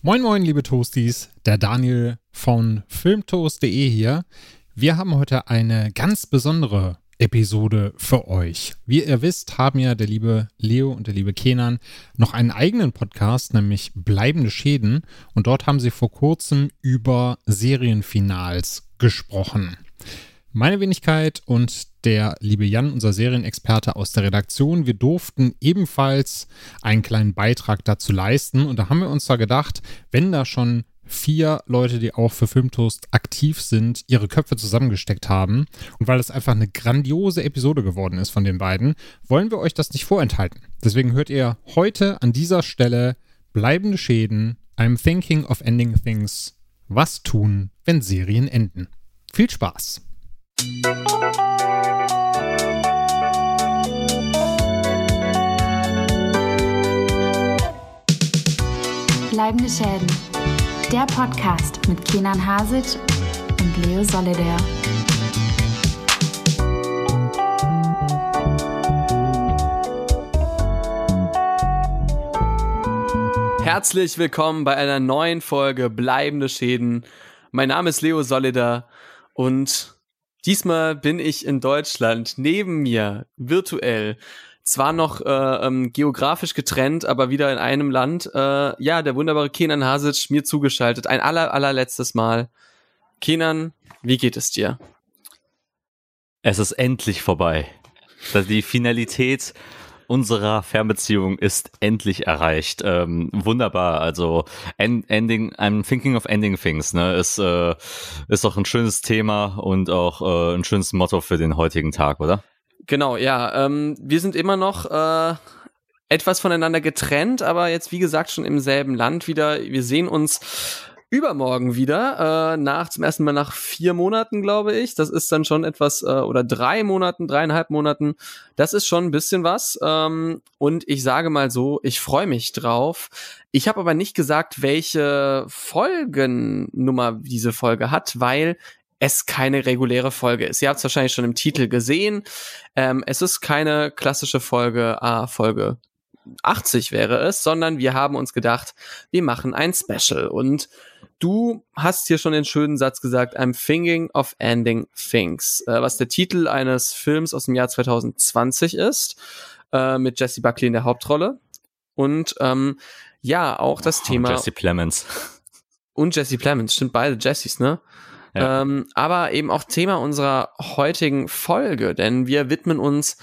Moin moin, liebe Toasties, der Daniel von filmtoast.de hier. Wir haben heute eine ganz besondere Episode für euch. Wie ihr wisst, haben ja der liebe Leo und der liebe Kenan noch einen eigenen Podcast, nämlich Bleibende Schäden. Und dort haben sie vor kurzem über Serienfinals gesprochen. Meine Wenigkeit und der liebe Jan, unser Serienexperte aus der Redaktion, wir durften ebenfalls einen kleinen Beitrag dazu leisten. Und da haben wir uns da gedacht, wenn da schon vier Leute, die auch für Filmtoast aktiv sind, ihre Köpfe zusammengesteckt haben. Und weil es einfach eine grandiose Episode geworden ist von den beiden, wollen wir euch das nicht vorenthalten. Deswegen hört ihr heute an dieser Stelle bleibende Schäden. I'm thinking of ending things. Was tun, wenn Serien enden? Viel Spaß! Bleibende Schäden. Der Podcast mit Kenan Hasic und Leo Solidaire. Herzlich willkommen bei einer neuen Folge Bleibende Schäden. Mein Name ist Leo Solida und Diesmal bin ich in Deutschland. Neben mir, virtuell, zwar noch äh, ähm, geografisch getrennt, aber wieder in einem Land. Äh, ja, der wunderbare Kenan Hasic mir zugeschaltet. Ein aller, allerletztes Mal. Kenan, wie geht es dir? Es ist endlich vorbei. Die Finalität unserer Fernbeziehung ist endlich erreicht. Ähm, wunderbar. Also end, ending, I'm thinking of ending things. Ne, ist äh, ist doch ein schönes Thema und auch äh, ein schönes Motto für den heutigen Tag, oder? Genau, ja. Ähm, wir sind immer noch äh, etwas voneinander getrennt, aber jetzt wie gesagt schon im selben Land wieder. Wir sehen uns übermorgen wieder, äh, nach zum ersten Mal nach vier Monaten, glaube ich. Das ist dann schon etwas, äh, oder drei Monaten, dreieinhalb Monaten. Das ist schon ein bisschen was. Ähm, und ich sage mal so, ich freue mich drauf. Ich habe aber nicht gesagt, welche Folgennummer diese Folge hat, weil es keine reguläre Folge ist. Ihr habt es wahrscheinlich schon im Titel gesehen. Ähm, es ist keine klassische Folge, ah, Folge 80 wäre es, sondern wir haben uns gedacht, wir machen ein Special. Und du hast hier schon den schönen Satz gesagt, I'm thinking of ending things, äh, was der Titel eines Films aus dem Jahr 2020 ist, äh, mit Jesse Buckley in der Hauptrolle. Und ähm, ja, auch das oh, Thema. Jesse Plemons. Und Jesse Plemons, stimmt beide Jessys, ne? Ähm, aber eben auch Thema unserer heutigen Folge, denn wir widmen uns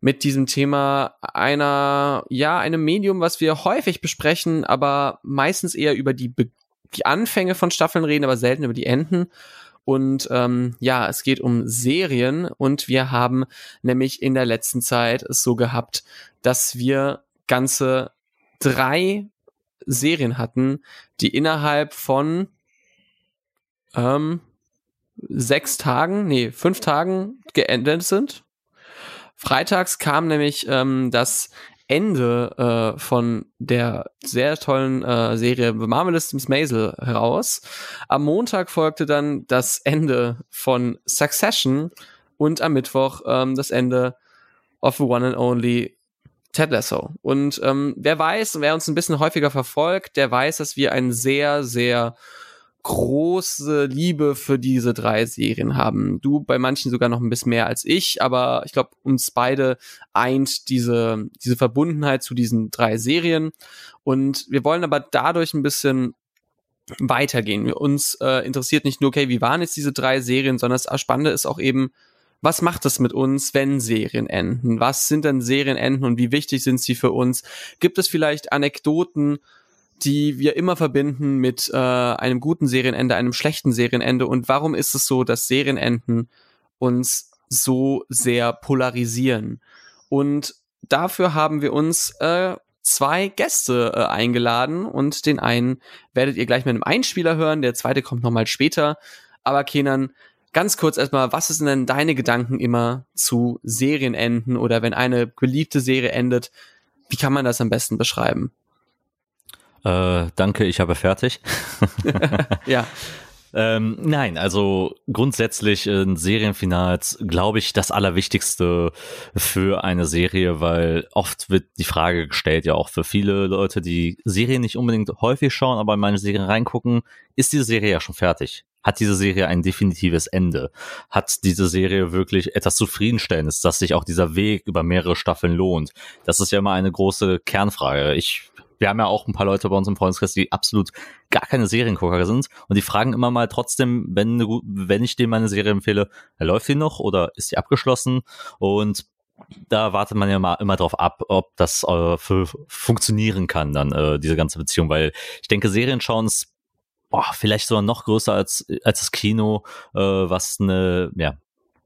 mit diesem Thema einer, ja, einem Medium, was wir häufig besprechen, aber meistens eher über die, Be die Anfänge von Staffeln reden, aber selten über die Enden. Und ähm, ja, es geht um Serien und wir haben nämlich in der letzten Zeit es so gehabt, dass wir ganze drei Serien hatten, die innerhalb von ähm, sechs Tagen, nee, fünf Tagen geendet sind. Freitags kam nämlich ähm, das Ende äh, von der sehr tollen äh, Serie The Marvelous Miss Maisel heraus. Am Montag folgte dann das Ende von Succession und am Mittwoch ähm, das Ende of the One and Only Ted Lasso. Und ähm, wer weiß, wer uns ein bisschen häufiger verfolgt, der weiß, dass wir ein sehr, sehr große Liebe für diese drei Serien haben. Du bei manchen sogar noch ein bisschen mehr als ich, aber ich glaube, uns beide eint diese, diese Verbundenheit zu diesen drei Serien. Und wir wollen aber dadurch ein bisschen weitergehen. Uns äh, interessiert nicht nur, okay, wie waren jetzt diese drei Serien, sondern das Spannende ist auch eben, was macht es mit uns, wenn Serien enden? Was sind denn Serienenden und wie wichtig sind sie für uns? Gibt es vielleicht Anekdoten, die wir immer verbinden mit äh, einem guten Serienende, einem schlechten Serienende. Und warum ist es so, dass Serienenden uns so sehr polarisieren? Und dafür haben wir uns äh, zwei Gäste äh, eingeladen und den einen werdet ihr gleich mit einem Einspieler hören, der zweite kommt nochmal später. Aber Kenan, ganz kurz erstmal, was sind denn deine Gedanken immer zu Serienenden oder wenn eine beliebte Serie endet? Wie kann man das am besten beschreiben? Äh, danke, ich habe fertig. ja. Ähm, nein, also grundsätzlich in Serienfinals glaube ich das Allerwichtigste für eine Serie, weil oft wird die Frage gestellt, ja auch für viele Leute, die Serien nicht unbedingt häufig schauen, aber in meine Serien reingucken, ist diese Serie ja schon fertig? Hat diese Serie ein definitives Ende? Hat diese Serie wirklich etwas Zufriedenstellendes, dass sich auch dieser Weg über mehrere Staffeln lohnt? Das ist ja immer eine große Kernfrage. Ich wir haben ja auch ein paar Leute bei uns im Freundeskreis, die absolut gar keine Seriengucker sind. Und die fragen immer mal trotzdem, wenn, wenn ich denen meine Serie empfehle, läuft die noch oder ist die abgeschlossen? Und da wartet man ja mal immer drauf ab, ob das äh, für funktionieren kann, dann äh, diese ganze Beziehung, weil ich denke, Serien schauen ist boah, vielleicht sogar noch größer als, als das Kino, äh, was eine ja,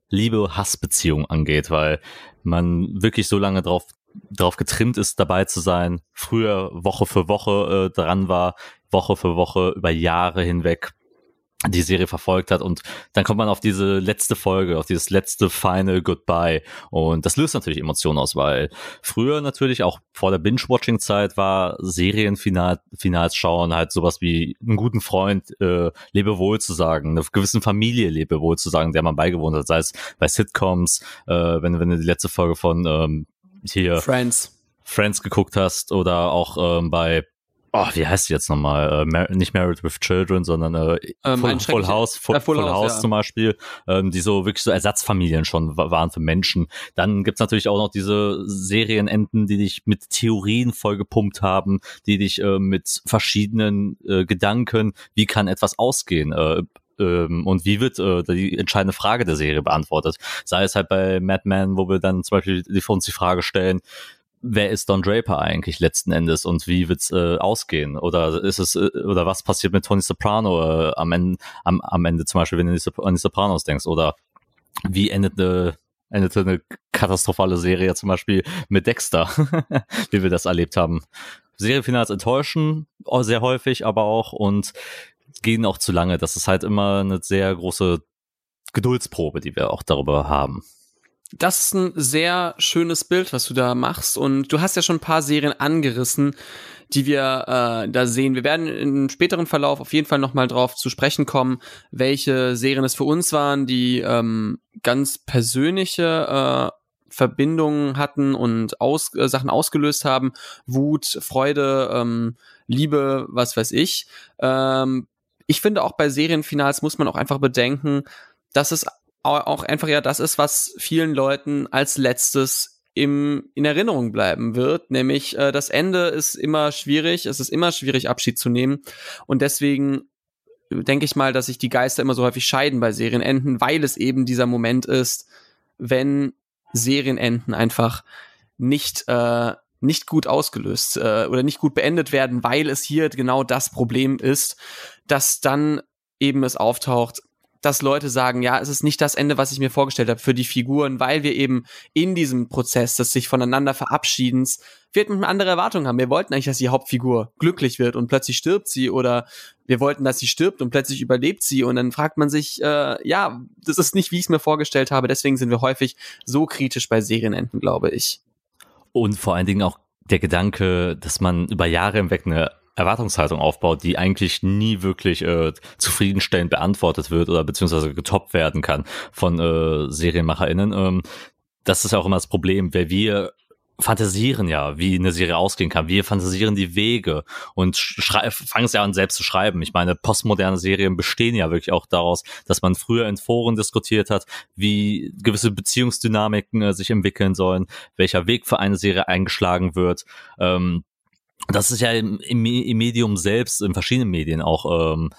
Liebe-Hass-Beziehung angeht, weil man wirklich so lange drauf drauf getrimmt ist, dabei zu sein, früher Woche für Woche äh, dran war, Woche für Woche über Jahre hinweg die Serie verfolgt hat. Und dann kommt man auf diese letzte Folge, auf dieses letzte Final Goodbye. Und das löst natürlich Emotionen aus, weil früher natürlich auch vor der Binge-Watching-Zeit war Serienfinals schauen halt sowas wie einen guten Freund äh, Lebewohl zu sagen, einer gewissen Familie Lebewohl zu sagen, der man beigewohnt hat, sei es bei Sitcoms, äh, wenn, wenn du die letzte Folge von ähm, hier Friends Friends geguckt hast oder auch ähm, bei oh, wie heißt die jetzt nochmal? Äh, Mar nicht Married with Children, sondern äh, ähm, Full, Full, House, Full, äh, Full, Full House, ja. zum Beispiel, ähm, die so wirklich so Ersatzfamilien schon waren für Menschen. Dann gibt's natürlich auch noch diese Serienenden, die dich mit Theorien vollgepumpt haben, die dich äh, mit verschiedenen äh, Gedanken, wie kann etwas ausgehen, äh, ähm, und wie wird äh, die entscheidende Frage der Serie beantwortet. Sei es halt bei Mad Men, wo wir dann zum Beispiel die, uns die Frage stellen, wer ist Don Draper eigentlich letzten Endes und wie wird's äh, ausgehen? Oder ist es, äh, oder was passiert mit Tony Soprano äh, am, Ende, am, am Ende zum Beispiel, wenn du an die Sopranos denkst? Oder wie endet eine, endete eine katastrophale Serie zum Beispiel mit Dexter, wie wir das erlebt haben? Serienfinals enttäuschen sehr häufig, aber auch und gehen auch zu lange. Das ist halt immer eine sehr große Geduldsprobe, die wir auch darüber haben. Das ist ein sehr schönes Bild, was du da machst. Und du hast ja schon ein paar Serien angerissen, die wir äh, da sehen. Wir werden im späteren Verlauf auf jeden Fall nochmal drauf zu sprechen kommen, welche Serien es für uns waren, die ähm, ganz persönliche äh, Verbindungen hatten und aus, äh, Sachen ausgelöst haben. Wut, Freude, ähm, Liebe, was weiß ich. Ähm, ich finde auch bei Serienfinals muss man auch einfach bedenken, dass es auch einfach ja das ist, was vielen Leuten als letztes im, in Erinnerung bleiben wird. Nämlich äh, das Ende ist immer schwierig, es ist immer schwierig, Abschied zu nehmen. Und deswegen denke ich mal, dass sich die Geister immer so häufig scheiden bei Serienenden, weil es eben dieser Moment ist, wenn Serienenden einfach nicht äh, nicht gut ausgelöst äh, oder nicht gut beendet werden, weil es hier genau das Problem ist, dass dann eben es auftaucht, dass Leute sagen, ja, es ist nicht das Ende, was ich mir vorgestellt habe für die Figuren, weil wir eben in diesem Prozess des sich voneinander verabschiedens wir eine andere Erwartung haben. Wir wollten eigentlich, dass die Hauptfigur glücklich wird und plötzlich stirbt sie oder wir wollten, dass sie stirbt und plötzlich überlebt sie und dann fragt man sich, äh, ja, das ist nicht, wie ich es mir vorgestellt habe. Deswegen sind wir häufig so kritisch bei Serienenden, glaube ich. Und vor allen Dingen auch der Gedanke, dass man über Jahre hinweg eine Erwartungshaltung aufbaut, die eigentlich nie wirklich äh, zufriedenstellend beantwortet wird oder beziehungsweise getoppt werden kann von äh, SerienmacherInnen. Ähm, das ist ja auch immer das Problem, weil wir fantasieren ja, wie eine Serie ausgehen kann. Wir fantasieren die Wege und fangen es ja an, selbst zu schreiben. Ich meine, postmoderne Serien bestehen ja wirklich auch daraus, dass man früher in Foren diskutiert hat, wie gewisse Beziehungsdynamiken äh, sich entwickeln sollen, welcher Weg für eine Serie eingeschlagen wird. Ähm, das ist ja im, im, im Medium selbst, in verschiedenen Medien auch ähm,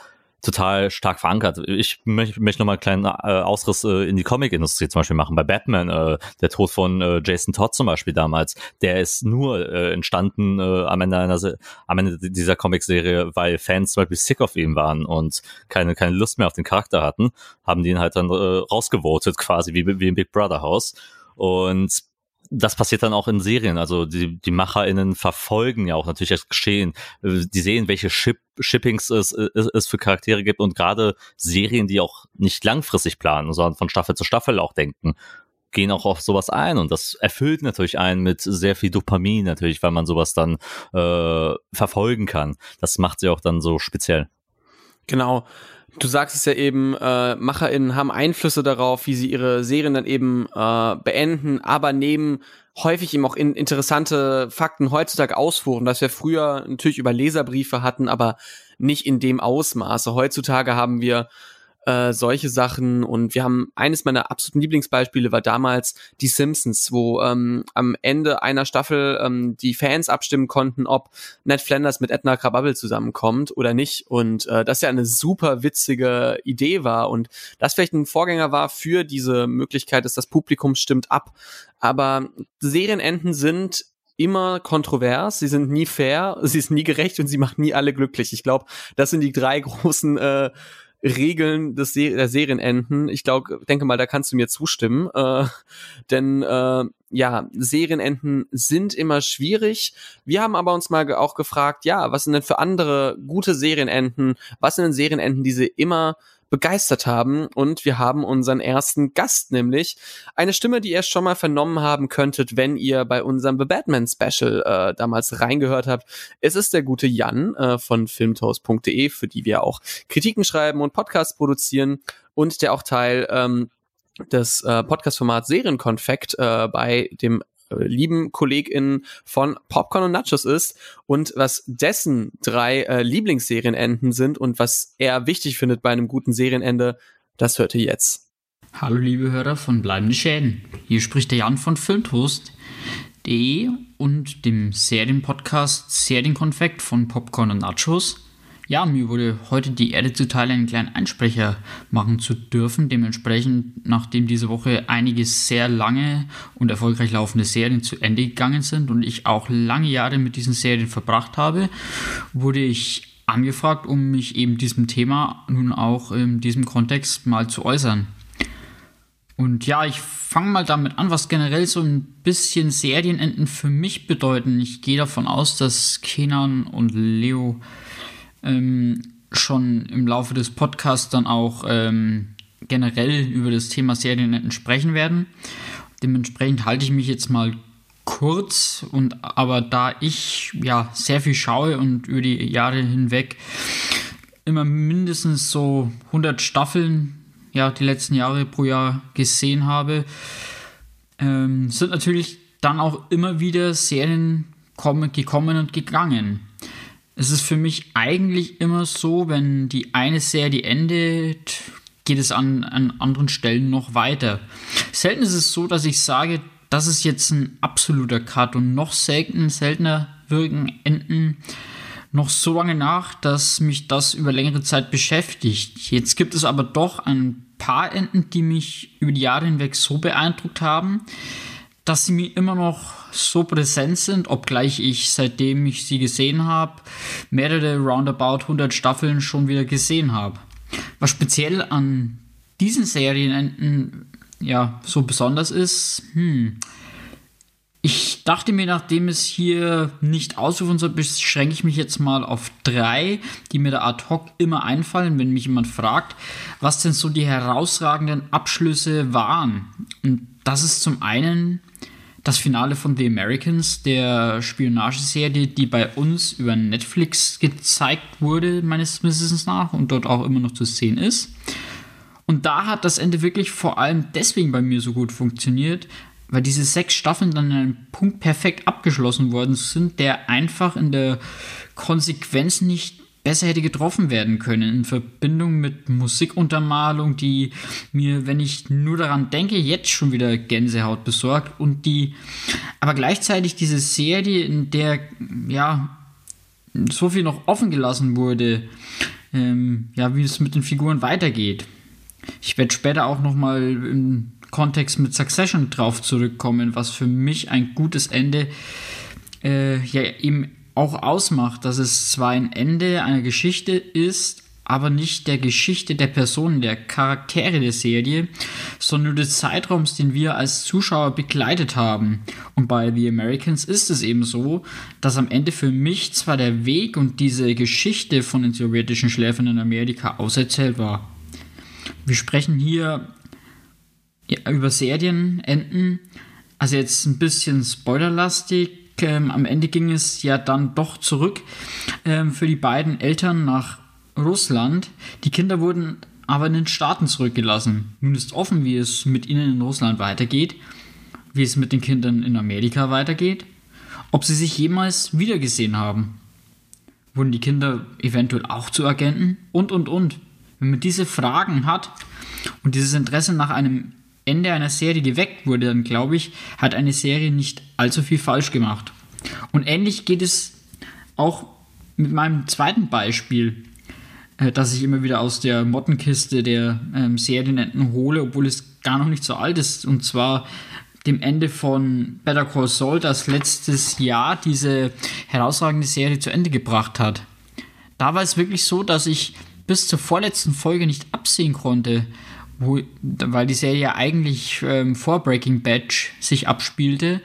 total stark verankert. Ich möchte, möchte noch mal einen kleinen äh, Ausriss äh, in die Comic-Industrie zum Beispiel machen. Bei Batman, äh, der Tod von äh, Jason Todd zum Beispiel damals, der ist nur äh, entstanden äh, am Ende einer, am Ende dieser Comic-Serie, weil Fans zum Beispiel sick auf ihm waren und keine keine Lust mehr auf den Charakter hatten, haben die ihn halt dann äh, rausgevotet quasi wie wie im Big Brother Haus. Und das passiert dann auch in Serien. Also die, die MacherInnen verfolgen ja auch natürlich das Geschehen. Die sehen, welche Ship, Shippings es, es, es für Charaktere gibt und gerade Serien, die auch nicht langfristig planen, sondern von Staffel zu Staffel auch denken, gehen auch auf sowas ein und das erfüllt natürlich einen mit sehr viel Dopamin natürlich, weil man sowas dann äh, verfolgen kann. Das macht sie auch dann so speziell. Genau du sagst es ja eben, äh, MacherInnen haben Einflüsse darauf, wie sie ihre Serien dann eben äh, beenden, aber nehmen häufig eben auch in interessante Fakten heutzutage ausfuhren, dass wir früher natürlich über Leserbriefe hatten, aber nicht in dem Ausmaße. Heutzutage haben wir äh, solche Sachen. Und wir haben eines meiner absoluten Lieblingsbeispiele war damals die Simpsons, wo ähm, am Ende einer Staffel ähm, die Fans abstimmen konnten, ob Ned Flanders mit Edna Krabappel zusammenkommt oder nicht. Und äh, das ja eine super witzige Idee war und das vielleicht ein Vorgänger war für diese Möglichkeit, dass das Publikum stimmt ab. Aber Serienenden sind immer kontrovers, sie sind nie fair, sie ist nie gerecht und sie macht nie alle glücklich. Ich glaube, das sind die drei großen äh, Regeln des Se der Serienenden. Ich glaube, denke mal, da kannst du mir zustimmen. Äh, denn äh, ja, Serienenden sind immer schwierig. Wir haben aber uns mal auch gefragt, ja, was sind denn für andere gute Serienenden? Was sind denn Serienenden, die sie immer begeistert haben. Und wir haben unseren ersten Gast, nämlich eine Stimme, die ihr schon mal vernommen haben könntet, wenn ihr bei unserem The Batman Special äh, damals reingehört habt. Es ist der gute Jan äh, von filmtoast.de, für die wir auch Kritiken schreiben und Podcasts produzieren und der auch Teil ähm, des äh, Podcast-Formats Serienkonfekt äh, bei dem lieben KollegInnen von Popcorn und Nachos ist und was dessen drei äh, Lieblingsserienenden sind und was er wichtig findet bei einem guten Serienende, das hört ihr jetzt. Hallo liebe Hörer von Bleibende Schäden. Hier spricht der Jan von Filmtoast.de und dem Serienpodcast Serienkonfekt von Popcorn und Nachos. Ja, mir wurde heute die Erde zuteil, einen kleinen Einsprecher machen zu dürfen. Dementsprechend, nachdem diese Woche einige sehr lange und erfolgreich laufende Serien zu Ende gegangen sind und ich auch lange Jahre mit diesen Serien verbracht habe, wurde ich angefragt, um mich eben diesem Thema nun auch in diesem Kontext mal zu äußern. Und ja, ich fange mal damit an, was generell so ein bisschen Serienenden für mich bedeuten. Ich gehe davon aus, dass Kenan und Leo ähm, schon im Laufe des Podcasts dann auch ähm, generell über das Thema Seriennetten sprechen werden. Dementsprechend halte ich mich jetzt mal kurz und aber da ich ja sehr viel schaue und über die Jahre hinweg immer mindestens so 100 Staffeln ja die letzten Jahre pro Jahr gesehen habe, ähm, sind natürlich dann auch immer wieder Serien kommen, gekommen und gegangen. Es ist für mich eigentlich immer so, wenn die eine Serie endet, geht es an, an anderen Stellen noch weiter. Selten ist es so, dass ich sage, das ist jetzt ein absoluter Cut und noch selten, seltener wirken Enden noch so lange nach, dass mich das über längere Zeit beschäftigt. Jetzt gibt es aber doch ein paar Enden, die mich über die Jahre hinweg so beeindruckt haben, dass sie mir immer noch so präsent sind, obgleich ich seitdem ich sie gesehen habe, mehrere roundabout 100 Staffeln schon wieder gesehen habe. Was speziell an diesen Serienenden ja so besonders ist, hm, ich dachte mir, nachdem es hier nicht ausrufen soll, beschränke ich mich jetzt mal auf drei, die mir da ad hoc immer einfallen, wenn mich jemand fragt, was denn so die herausragenden Abschlüsse waren. Und das ist zum einen das Finale von The Americans, der Spionageserie, die bei uns über Netflix gezeigt wurde, meines Wissens nach, und dort auch immer noch zu sehen ist. Und da hat das Ende wirklich vor allem deswegen bei mir so gut funktioniert, weil diese sechs Staffeln dann an einem Punkt perfekt abgeschlossen worden sind, der einfach in der Konsequenz nicht besser hätte getroffen werden können in Verbindung mit Musikuntermalung, die mir, wenn ich nur daran denke, jetzt schon wieder Gänsehaut besorgt und die aber gleichzeitig diese Serie, in der ja so viel noch offen gelassen wurde, ähm, ja, wie es mit den Figuren weitergeht. Ich werde später auch nochmal im Kontext mit Succession drauf zurückkommen, was für mich ein gutes Ende äh, ja eben auch ausmacht, dass es zwar ein Ende einer Geschichte ist, aber nicht der Geschichte der Personen, der Charaktere der Serie, sondern nur des Zeitraums, den wir als Zuschauer begleitet haben. Und bei The Americans ist es eben so, dass am Ende für mich zwar der Weg und diese Geschichte von den sowjetischen Schläfern in Amerika auserzählt war. Wir sprechen hier über Serienenden, also jetzt ein bisschen spoilerlastig, ähm, am Ende ging es ja dann doch zurück ähm, für die beiden Eltern nach Russland. Die Kinder wurden aber in den Staaten zurückgelassen. Nun ist offen, wie es mit ihnen in Russland weitergeht, wie es mit den Kindern in Amerika weitergeht, ob sie sich jemals wiedergesehen haben. Wurden die Kinder eventuell auch zu Agenten? Und, und, und. Wenn man diese Fragen hat und dieses Interesse nach einem Ende einer Serie geweckt wurde, dann glaube ich, hat eine Serie nicht allzu viel falsch gemacht. Und ähnlich geht es auch mit meinem zweiten Beispiel, äh, das ich immer wieder aus der Mottenkiste der ähm, Serienenden hole, obwohl es gar noch nicht so alt ist. Und zwar dem Ende von Better Call Saul, das letztes Jahr diese herausragende Serie zu Ende gebracht hat. Da war es wirklich so, dass ich bis zur vorletzten Folge nicht absehen konnte, wo, weil die Serie ja eigentlich ähm, vor Breaking Bad sich abspielte,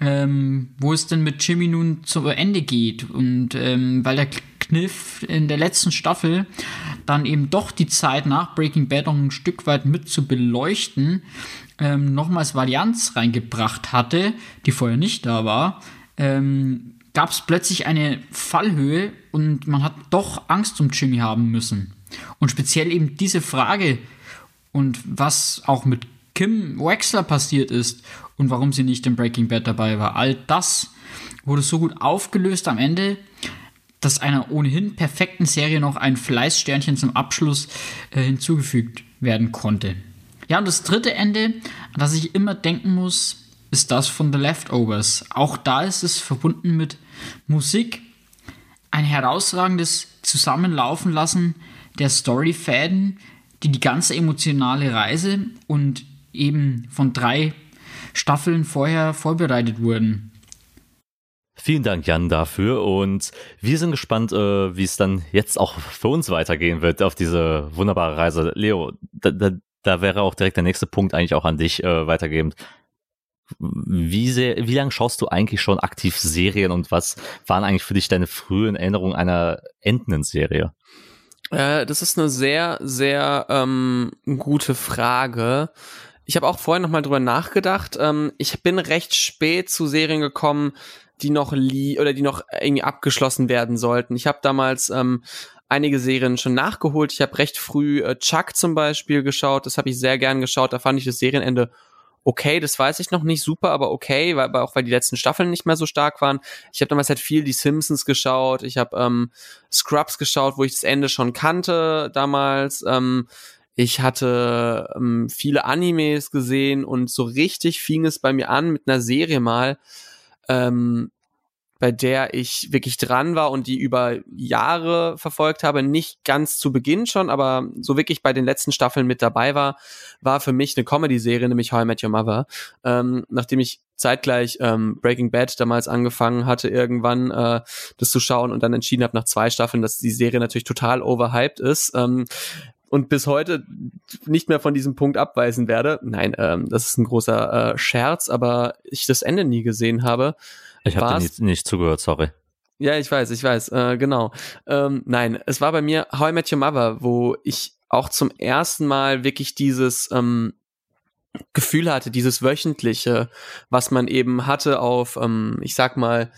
ähm, wo es denn mit Jimmy nun zu Ende geht. Und ähm, weil der Kniff in der letzten Staffel dann eben doch die Zeit nach Breaking Bad noch ein Stück weit mit zu beleuchten, ähm, nochmals Varianz reingebracht hatte, die vorher nicht da war, ähm, gab es plötzlich eine Fallhöhe und man hat doch Angst um Jimmy haben müssen. Und speziell eben diese Frage und was auch mit Kim Wexler passiert ist und warum sie nicht in Breaking Bad dabei war. All das wurde so gut aufgelöst am Ende, dass einer ohnehin perfekten Serie noch ein Fleißsternchen zum Abschluss äh, hinzugefügt werden konnte. Ja, und das dritte Ende, an das ich immer denken muss, ist das von The Leftovers. Auch da ist es verbunden mit Musik, ein herausragendes Zusammenlaufen lassen der Storyfäden, die die ganze emotionale Reise und eben von drei Staffeln vorher vorbereitet wurden. Vielen Dank, Jan, dafür. Und wir sind gespannt, äh, wie es dann jetzt auch für uns weitergehen wird auf diese wunderbare Reise. Leo, da, da, da wäre auch direkt der nächste Punkt eigentlich auch an dich äh, weitergebend. Wie, sehr, wie lange schaust du eigentlich schon aktiv Serien und was waren eigentlich für dich deine frühen Erinnerungen einer endenden Serie? Äh, das ist eine sehr, sehr ähm, gute Frage. Ich habe auch vorhin nochmal drüber nachgedacht. Ähm, ich bin recht spät zu Serien gekommen, die noch lie oder die noch irgendwie abgeschlossen werden sollten. Ich habe damals ähm, einige Serien schon nachgeholt. Ich habe recht früh äh, Chuck zum Beispiel geschaut. Das habe ich sehr gern geschaut. Da fand ich das Serienende okay, das weiß ich noch nicht super, aber okay, weil, auch weil die letzten Staffeln nicht mehr so stark waren. Ich habe damals halt viel die Simpsons geschaut, ich habe ähm, Scrubs geschaut, wo ich das Ende schon kannte damals. Ähm, ich hatte ähm, viele Animes gesehen und so richtig fing es bei mir an mit einer Serie mal, ähm, bei der ich wirklich dran war und die über Jahre verfolgt habe, nicht ganz zu Beginn schon, aber so wirklich bei den letzten Staffeln mit dabei war, war für mich eine Comedy-Serie, nämlich How I Met Your Mother. Ähm, nachdem ich zeitgleich ähm, Breaking Bad damals angefangen hatte, irgendwann äh, das zu schauen und dann entschieden habe nach zwei Staffeln, dass die Serie natürlich total overhyped ist. Ähm, und bis heute nicht mehr von diesem Punkt abweisen werde. Nein, ähm, das ist ein großer äh, Scherz, aber ich das Ende nie gesehen habe. Ich habe dir nicht, nicht zugehört, sorry. Ja, ich weiß, ich weiß, äh, genau. Ähm, nein, es war bei mir How I Met Your Mother, wo ich auch zum ersten Mal wirklich dieses ähm, Gefühl hatte, dieses wöchentliche, was man eben hatte auf, ähm, ich sag mal,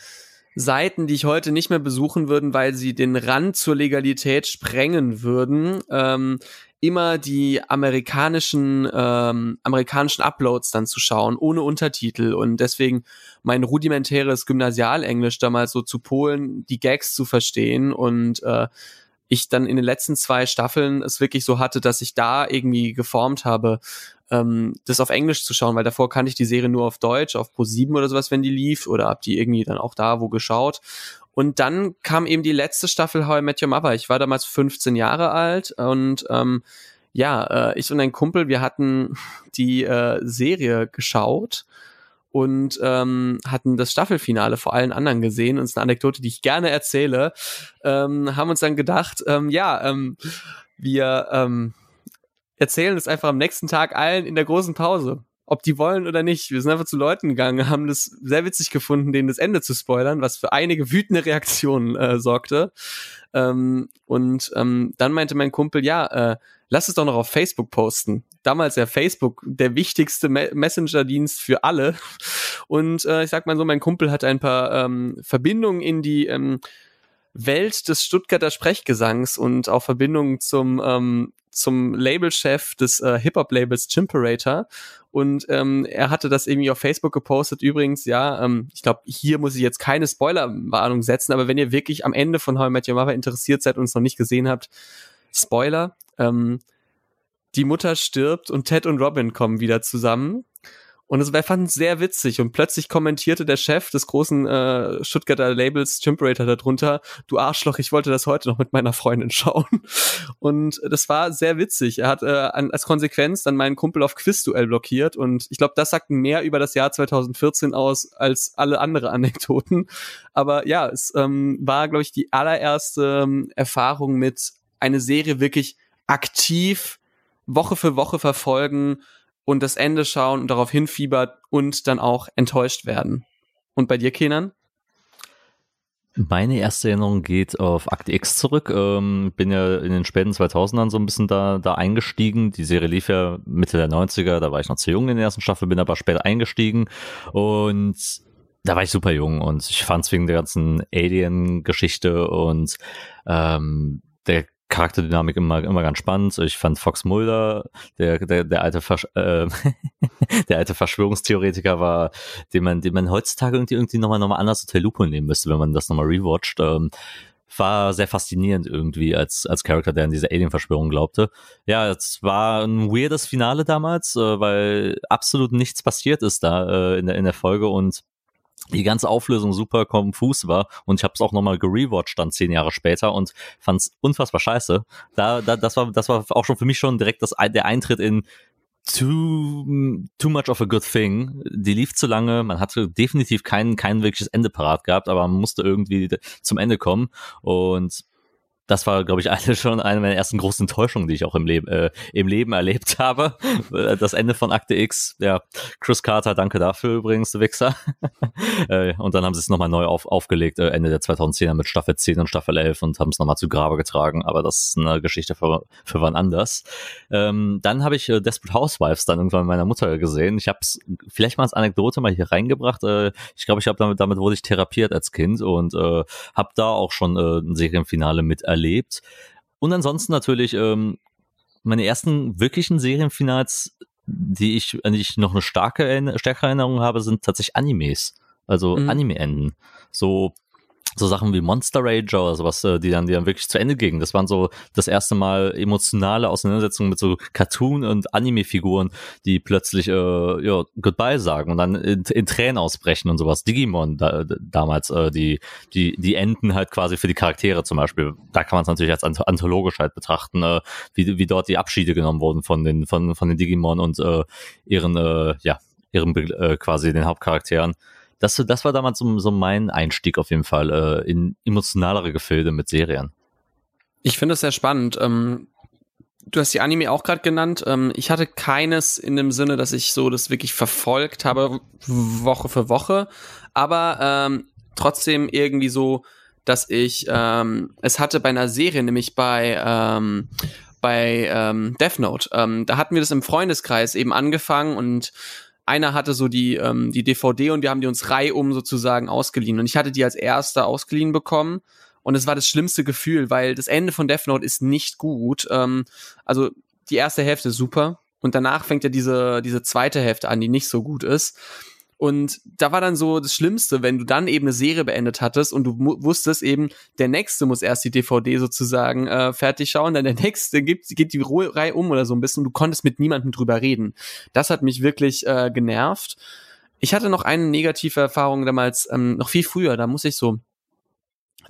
Seiten, die ich heute nicht mehr besuchen würden, weil sie den Rand zur Legalität sprengen würden, ähm, immer die amerikanischen ähm, amerikanischen Uploads dann zu schauen ohne Untertitel. Und deswegen mein rudimentäres Gymnasialenglisch damals so zu Polen die Gags zu verstehen. Und äh, ich dann in den letzten zwei Staffeln es wirklich so hatte, dass ich da irgendwie geformt habe, ähm, das auf Englisch zu schauen, weil davor kannte ich die Serie nur auf Deutsch, auf Pro7 oder sowas, wenn die lief, oder hab die irgendwie dann auch da wo geschaut. Und dann kam eben die letzte Staffel How I Met Your Mother. Ich war damals 15 Jahre alt und ähm, ja, äh, ich und ein Kumpel, wir hatten die äh, Serie geschaut und ähm, hatten das Staffelfinale vor allen anderen gesehen. Und es ist eine Anekdote, die ich gerne erzähle. Ähm, haben uns dann gedacht, ähm, ja, ähm, wir ähm, erzählen es einfach am nächsten Tag allen in der großen Pause. Ob die wollen oder nicht. Wir sind einfach zu Leuten gegangen, haben das sehr witzig gefunden, denen das Ende zu spoilern, was für einige wütende Reaktionen äh, sorgte. Ähm, und ähm, dann meinte mein Kumpel, ja, äh, lass es doch noch auf Facebook posten. Damals ja Facebook der wichtigste Me Messenger-Dienst für alle. Und äh, ich sag mal so, mein Kumpel hat ein paar ähm, Verbindungen in die ähm, Welt des Stuttgarter Sprechgesangs und auch Verbindungen zum ähm, zum Labelchef des äh, Hip-Hop-Labels Chimperator und ähm, er hatte das irgendwie auf Facebook gepostet. Übrigens, ja, ähm, ich glaube, hier muss ich jetzt keine Spoilerwarnung setzen, aber wenn ihr wirklich am Ende von How I Met Your Mother interessiert seid und es noch nicht gesehen habt, Spoiler, ähm, die Mutter stirbt und Ted und Robin kommen wieder zusammen und es fand sehr witzig und plötzlich kommentierte der Chef des großen äh, Stuttgarter Labels Chimperator darunter, du Arschloch, ich wollte das heute noch mit meiner Freundin schauen. Und das war sehr witzig. Er hat äh, als Konsequenz dann meinen Kumpel auf Quizduell blockiert und ich glaube, das sagt mehr über das Jahr 2014 aus als alle andere Anekdoten. Aber ja, es ähm, war, glaube ich, die allererste ähm, Erfahrung mit eine Serie wirklich aktiv Woche für Woche verfolgen und das Ende schauen und darauf hinfiebert und dann auch enttäuscht werden. Und bei dir, Kenan? Meine erste Erinnerung geht auf Akte X zurück. Ähm, bin ja in den späten 2000ern so ein bisschen da, da eingestiegen. Die Serie lief ja Mitte der 90er, da war ich noch zu jung in der ersten Staffel, bin aber später eingestiegen und da war ich super jung und ich fand es wegen der ganzen Alien-Geschichte und ähm, der Charakterdynamik immer, immer ganz spannend. Ich fand Fox Mulder, der, der, der alte Versch äh, der alte Verschwörungstheoretiker war, den man, den man heutzutage irgendwie, irgendwie nochmal, nochmal anders unter Lupe nehmen müsste, wenn man das nochmal rewatcht. Ähm, war sehr faszinierend irgendwie als, als Charakter, der an diese Alien-Verschwörung glaubte. Ja, es war ein weirdes Finale damals, äh, weil absolut nichts passiert ist da äh, in, der, in der Folge und die ganze Auflösung super konfus war und ich habe es auch nochmal gerewatcht dann zehn Jahre später und fand es unfassbar scheiße. Da, da, das war, das war auch schon für mich schon direkt das, der Eintritt in too, too much of a good thing. Die lief zu lange, man hatte definitiv kein, kein wirkliches Ende parat gehabt, aber man musste irgendwie zum Ende kommen und das war, glaube ich, eine schon eine meiner ersten großen Enttäuschungen, die ich auch im Leben, äh, im Leben erlebt habe. Das Ende von Akte X, ja, Chris Carter, danke dafür übrigens, du Wichser. äh, und dann haben sie es nochmal neu auf, aufgelegt, äh, Ende der 2010er mit Staffel 10 und Staffel 11 und haben es nochmal zu Grabe getragen, aber das ist eine Geschichte für, für wann anders. Ähm, dann habe ich äh, Desperate Housewives dann irgendwann mit meiner Mutter gesehen. Ich habe es vielleicht mal als Anekdote mal hier reingebracht. Äh, ich glaube, ich habe damit, damit wurde ich therapiert als Kind und äh, habe da auch schon äh, ein Serienfinale mit erlebt. Und ansonsten natürlich ähm, meine ersten wirklichen Serienfinals, die ich, an die ich noch eine starke, stärkere Erinnerung habe, sind tatsächlich Animes. Also mhm. Anime-Enden. So so Sachen wie Monster Rager oder sowas, äh, die dann, die dann wirklich zu Ende gingen. Das waren so das erste Mal emotionale Auseinandersetzungen mit so Cartoon- und Anime-Figuren, die plötzlich äh, ja, Goodbye sagen und dann in, in Tränen ausbrechen und sowas. Digimon da, damals, äh, die, die, die enden halt quasi für die Charaktere zum Beispiel. Da kann man es natürlich als anthologisch halt betrachten, äh, wie, wie dort die Abschiede genommen wurden von den, von, von den Digimon und äh, ihren, äh, ja, ihren äh, quasi den Hauptcharakteren das, das war damals so, so mein Einstieg auf jeden Fall äh, in emotionalere Gefilde mit Serien. Ich finde es sehr spannend. Ähm, du hast die Anime auch gerade genannt. Ähm, ich hatte keines in dem Sinne, dass ich so das wirklich verfolgt habe, Woche für Woche. Aber ähm, trotzdem irgendwie so, dass ich ähm, es hatte bei einer Serie, nämlich bei ähm, bei ähm, Death Note. Da hatten wir das im Freundeskreis eben angefangen und einer hatte so die, ähm, die DVD und wir haben die uns reihum sozusagen ausgeliehen. Und ich hatte die als erster ausgeliehen bekommen. Und es war das schlimmste Gefühl, weil das Ende von Death Note ist nicht gut. Ähm, also die erste Hälfte super. Und danach fängt ja diese, diese zweite Hälfte an, die nicht so gut ist. Und da war dann so das Schlimmste, wenn du dann eben eine Serie beendet hattest und du wusstest eben, der nächste muss erst die DVD sozusagen äh, fertig schauen, dann der nächste gibt, geht die Reihe um oder so ein bisschen und du konntest mit niemandem drüber reden. Das hat mich wirklich äh, genervt. Ich hatte noch eine negative Erfahrung damals, ähm, noch viel früher, da muss ich so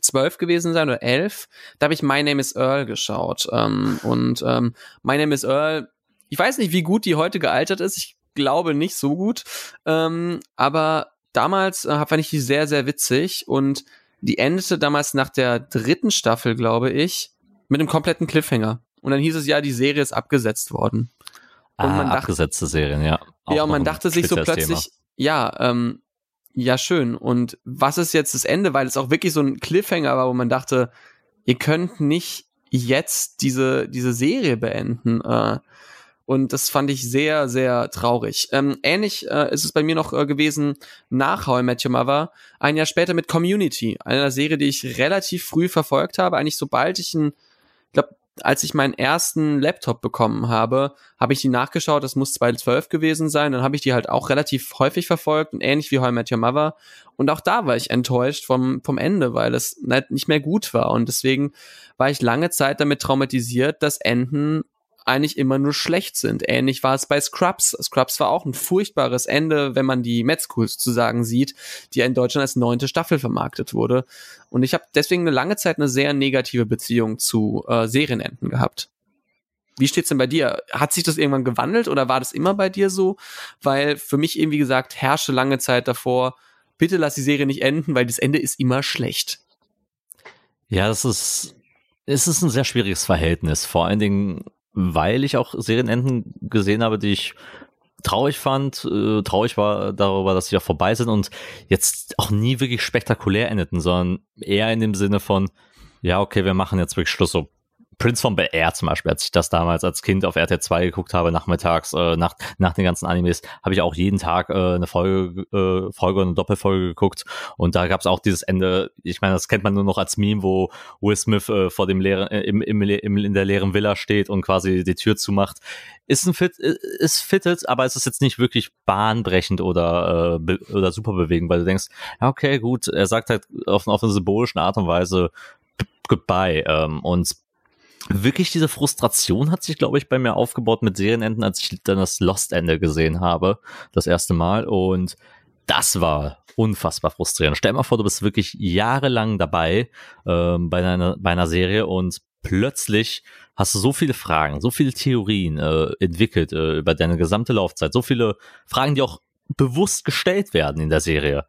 zwölf gewesen sein oder elf. Da habe ich My Name is Earl geschaut. Ähm, und ähm, My Name is Earl, ich weiß nicht, wie gut die heute gealtert ist. Ich glaube nicht so gut. Ähm, aber damals äh, fand ich die sehr, sehr witzig und die endete damals nach der dritten Staffel, glaube ich, mit einem kompletten Cliffhanger. Und dann hieß es ja, die Serie ist abgesetzt worden. Und ah, man dachte, abgesetzte Serien, ja. Auch ja, und man dachte sich so plötzlich, Thema. ja, ähm, ja, schön. Und was ist jetzt das Ende? Weil es auch wirklich so ein Cliffhanger war, wo man dachte, ihr könnt nicht jetzt diese, diese Serie beenden. Äh, Und das fand ich sehr, sehr traurig. Ähm, ähnlich äh, ist es bei mir noch äh, gewesen nach How I Met Your Mother, ein Jahr später mit Community, einer Serie, die ich relativ früh verfolgt habe. Eigentlich sobald ich ein, glaube als ich meinen ersten Laptop bekommen habe, habe ich die nachgeschaut, das muss 2012 gewesen sein, dann habe ich die halt auch relativ häufig verfolgt und ähnlich wie How I Met Your Mother. Und auch da war ich enttäuscht vom, vom Ende, weil es nicht mehr gut war. Und deswegen war ich lange Zeit damit traumatisiert, dass Enden eigentlich immer nur schlecht sind. Ähnlich war es bei Scrubs. Scrubs war auch ein furchtbares Ende, wenn man die Met School sozusagen sieht, die in Deutschland als neunte Staffel vermarktet wurde. Und ich habe deswegen eine lange Zeit eine sehr negative Beziehung zu äh, Serienenden gehabt. Wie steht's denn bei dir? Hat sich das irgendwann gewandelt oder war das immer bei dir so? Weil für mich eben, wie gesagt, herrschte lange Zeit davor, bitte lass die Serie nicht enden, weil das Ende ist immer schlecht. Ja, das ist, es ist ein sehr schwieriges Verhältnis. Vor allen Dingen weil ich auch Serienenden gesehen habe, die ich traurig fand, äh, traurig war darüber, dass sie ja vorbei sind und jetzt auch nie wirklich spektakulär endeten, sondern eher in dem Sinne von, ja, okay, wir machen jetzt wirklich Schluss, so Prince von Bel Air zum Beispiel, als ich das damals als Kind auf RTL 2 geguckt habe, nachmittags, äh, nach, nach den ganzen Animes, habe ich auch jeden Tag äh, eine Folge, äh, Folge und eine Doppelfolge geguckt. Und da gab es auch dieses Ende, ich meine, das kennt man nur noch als Meme, wo Will Smith äh, vor dem leeren, äh, im, im, im, in der leeren Villa steht und quasi die Tür zumacht. Ist ein Fit, äh, ist fittet, aber es ist jetzt nicht wirklich bahnbrechend oder, äh, oder super bewegend, weil du denkst, ja, okay, gut, er sagt halt auf, auf eine symbolische Art und Weise goodbye. Ähm, und wirklich diese Frustration hat sich, glaube ich, bei mir aufgebaut mit Serienenden, als ich dann das Lost-Ende gesehen habe, das erste Mal. Und das war unfassbar frustrierend. Stell dir mal vor, du bist wirklich jahrelang dabei ähm, bei, einer, bei einer Serie und plötzlich hast du so viele Fragen, so viele Theorien äh, entwickelt äh, über deine gesamte Laufzeit, so viele Fragen, die auch bewusst gestellt werden in der Serie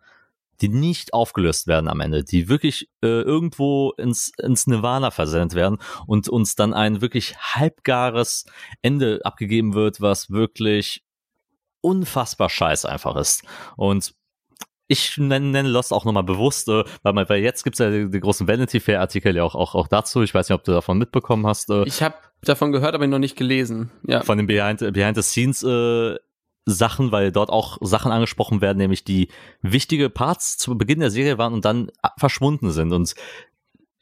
die nicht aufgelöst werden am Ende, die wirklich äh, irgendwo ins, ins Nirvana versendet werden und uns dann ein wirklich halbgares Ende abgegeben wird, was wirklich unfassbar scheiß einfach ist. Und ich nenne, nenne Lost auch nochmal bewusst, äh, weil, weil jetzt gibt's ja die, die großen Vanity Fair Artikel ja auch, auch, auch dazu. Ich weiß nicht, ob du davon mitbekommen hast. Äh, ich habe davon gehört, aber noch nicht gelesen. Ja. Von den Behind, Behind the Scenes äh, Sachen, weil dort auch Sachen angesprochen werden, nämlich die wichtige Parts zu Beginn der Serie waren und dann verschwunden sind. Und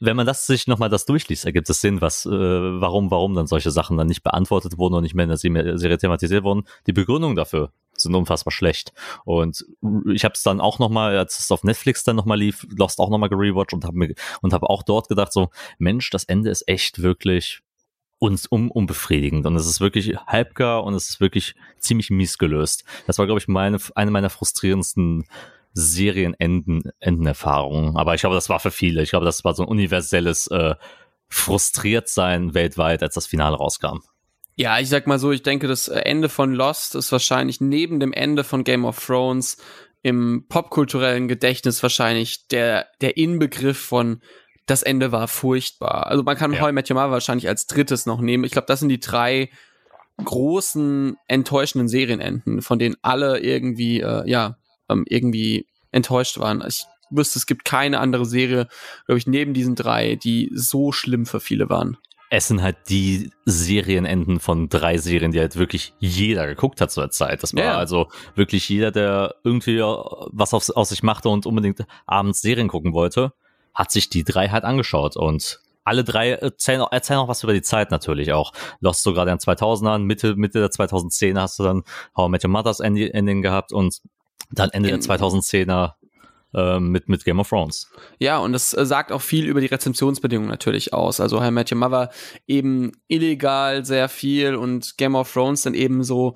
wenn man das sich nochmal das durchliest, ergibt es Sinn, was, äh, warum, warum dann solche Sachen dann nicht beantwortet wurden und nicht mehr in der Serie thematisiert wurden. Die Begründungen dafür sind unfassbar schlecht. Und ich habe es dann auch nochmal, als es auf Netflix dann nochmal lief, Lost auch nochmal gerewatcht und habe mir und habe auch dort gedacht so, Mensch, das Ende ist echt wirklich uns um, unbefriedigend und es ist wirklich halbgar und es ist wirklich ziemlich mies gelöst. Das war, glaube ich, meine, eine meiner frustrierendsten Serienenden-Erfahrungen. Aber ich glaube, das war für viele. Ich glaube, das war so ein universelles äh, Frustriertsein weltweit, als das Finale rauskam. Ja, ich sag mal so, ich denke, das Ende von Lost ist wahrscheinlich neben dem Ende von Game of Thrones im popkulturellen Gedächtnis wahrscheinlich der, der Inbegriff von das Ende war furchtbar. Also man kann ja. How I Met Your Mother wahrscheinlich als drittes noch nehmen. Ich glaube, das sind die drei großen enttäuschenden Serienenden, von denen alle irgendwie, äh, ja, ähm, irgendwie enttäuscht waren. Ich wüsste, es gibt keine andere Serie, glaube ich, neben diesen drei, die so schlimm für viele waren. Es sind halt die Serienenden von drei Serien, die halt wirklich jeder geguckt hat zu der Zeit. Das war ja. also wirklich jeder, der irgendwie was auf, aus sich machte und unbedingt abends Serien gucken wollte hat sich die drei halt angeschaut und alle drei erzählen, erzählen auch was über die Zeit natürlich auch. Lost so gerade in 2000ern, Mitte, Mitte der 2010er hast du dann How I Met Your Mother's Ending gehabt und dann Ende der 2010er ähm, mit, mit Game of Thrones. Ja, und das äh, sagt auch viel über die Rezeptionsbedingungen natürlich aus. Also How I Met Your Mother eben illegal sehr viel und Game of Thrones dann eben so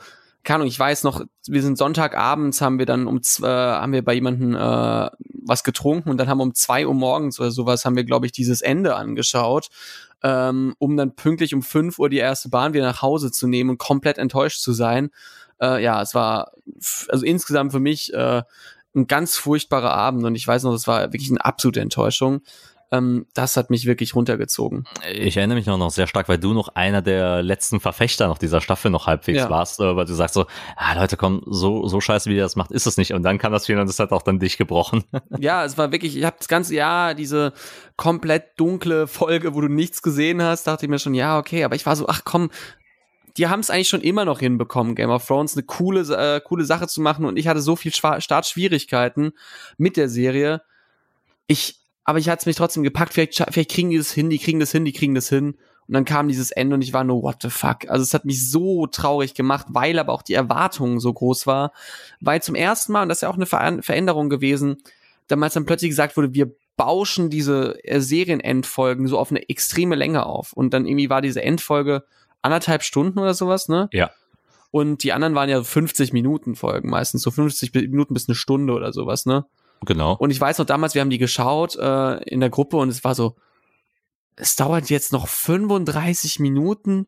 keine Ahnung, ich weiß noch, wir sind Sonntagabends, haben wir dann um äh, haben wir bei jemanden äh, was getrunken und dann haben wir um zwei Uhr morgens oder sowas haben wir, glaube ich, dieses Ende angeschaut, ähm, um dann pünktlich um fünf Uhr die erste Bahn wieder nach Hause zu nehmen und komplett enttäuscht zu sein. Äh, ja, es war also insgesamt für mich äh, ein ganz furchtbarer Abend und ich weiß noch, es war wirklich eine absolute Enttäuschung. Ähm, das hat mich wirklich runtergezogen. Ich erinnere mich noch, noch sehr stark, weil du noch einer der letzten Verfechter noch dieser Staffel noch halbwegs ja. warst, äh, weil du sagst so, ah, Leute, komm, so, so scheiße, wie ihr das macht, ist es nicht. Und dann kam das Spiel und das hat auch dann dich gebrochen. Ja, es war wirklich, ich habe das ganze Jahr diese komplett dunkle Folge, wo du nichts gesehen hast, dachte ich mir schon, ja, okay, aber ich war so, ach komm, die haben es eigentlich schon immer noch hinbekommen, Game of Thrones eine coole, äh, coole Sache zu machen und ich hatte so viel Schwa Startschwierigkeiten mit der Serie. Ich, aber ich hatte es mich trotzdem gepackt, vielleicht, vielleicht kriegen die das hin, die kriegen das hin, die kriegen das hin. Und dann kam dieses Ende und ich war nur, what the fuck? Also es hat mich so traurig gemacht, weil aber auch die Erwartung so groß war. Weil zum ersten Mal, und das ist ja auch eine Ver Veränderung gewesen, damals dann plötzlich gesagt wurde, wir bauschen diese äh, Serienendfolgen so auf eine extreme Länge auf. Und dann irgendwie war diese Endfolge anderthalb Stunden oder sowas, ne? Ja. Und die anderen waren ja 50 Minuten Folgen, meistens so 50 Minuten bis eine Stunde oder sowas, ne? Genau. Und ich weiß noch damals, wir haben die geschaut äh, in der Gruppe und es war so, es dauert jetzt noch 35 Minuten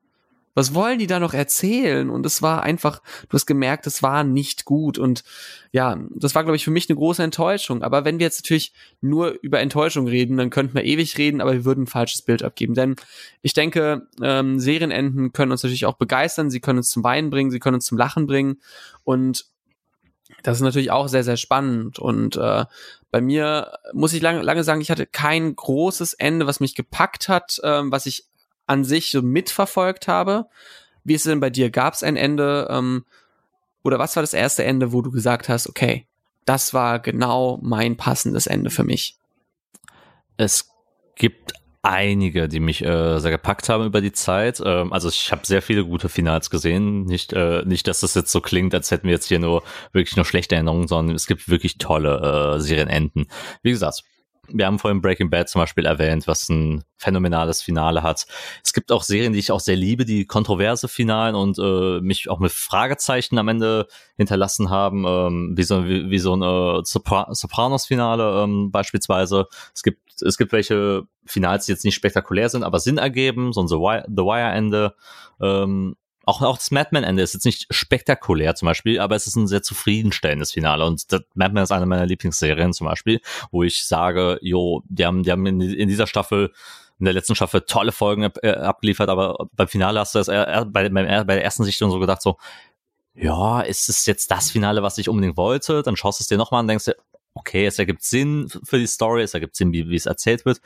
was wollen die da noch erzählen? Und es war einfach, du hast gemerkt, es war nicht gut. Und ja, das war, glaube ich, für mich eine große Enttäuschung. Aber wenn wir jetzt natürlich nur über Enttäuschung reden, dann könnten wir ewig reden, aber wir würden ein falsches Bild abgeben. Denn ich denke, ähm, Serienenden können uns natürlich auch begeistern, sie können uns zum Weinen bringen, sie können uns zum Lachen bringen. Und das ist natürlich auch sehr, sehr spannend. Und äh, bei mir muss ich lange, lange sagen, ich hatte kein großes Ende, was mich gepackt hat, ähm, was ich an sich so mitverfolgt habe. Wie ist es denn bei dir? Gab es ein Ende ähm, oder was war das erste Ende, wo du gesagt hast, okay, das war genau mein passendes Ende für mich? Es gibt einige, die mich äh, sehr gepackt haben über die Zeit. Ähm, also ich habe sehr viele gute Finals gesehen. Nicht, äh, nicht, dass das jetzt so klingt, als hätten wir jetzt hier nur wirklich nur schlechte Erinnerungen, sondern es gibt wirklich tolle äh, Serienenden. Wie gesagt, wir haben vorhin Breaking Bad zum Beispiel erwähnt, was ein phänomenales Finale hat. Es gibt auch Serien, die ich auch sehr liebe, die kontroverse Finalen und äh, mich auch mit Fragezeichen am Ende hinterlassen haben, ähm, wie so, wie, wie so ein äh, Sopra Sopranos-Finale ähm, beispielsweise. Es gibt es gibt welche Finals, die jetzt nicht spektakulär sind, aber Sinn ergeben, so ein The Wire-Ende. Ähm, auch, auch das Madman-Ende ist jetzt nicht spektakulär zum Beispiel, aber es ist ein sehr zufriedenstellendes Finale. Und Madman ist eine meiner Lieblingsserien zum Beispiel, wo ich sage, jo, die haben, die haben in, in dieser Staffel in der letzten Staffel tolle Folgen äh, abgeliefert, aber beim Finale hast du das äh, bei, bei der ersten Sichtung so gedacht, so, ja, ist es jetzt das Finale, was ich unbedingt wollte? Dann schaust du es dir nochmal und denkst dir, okay, es ergibt Sinn für die Story, es ergibt Sinn, wie, wie es erzählt wird.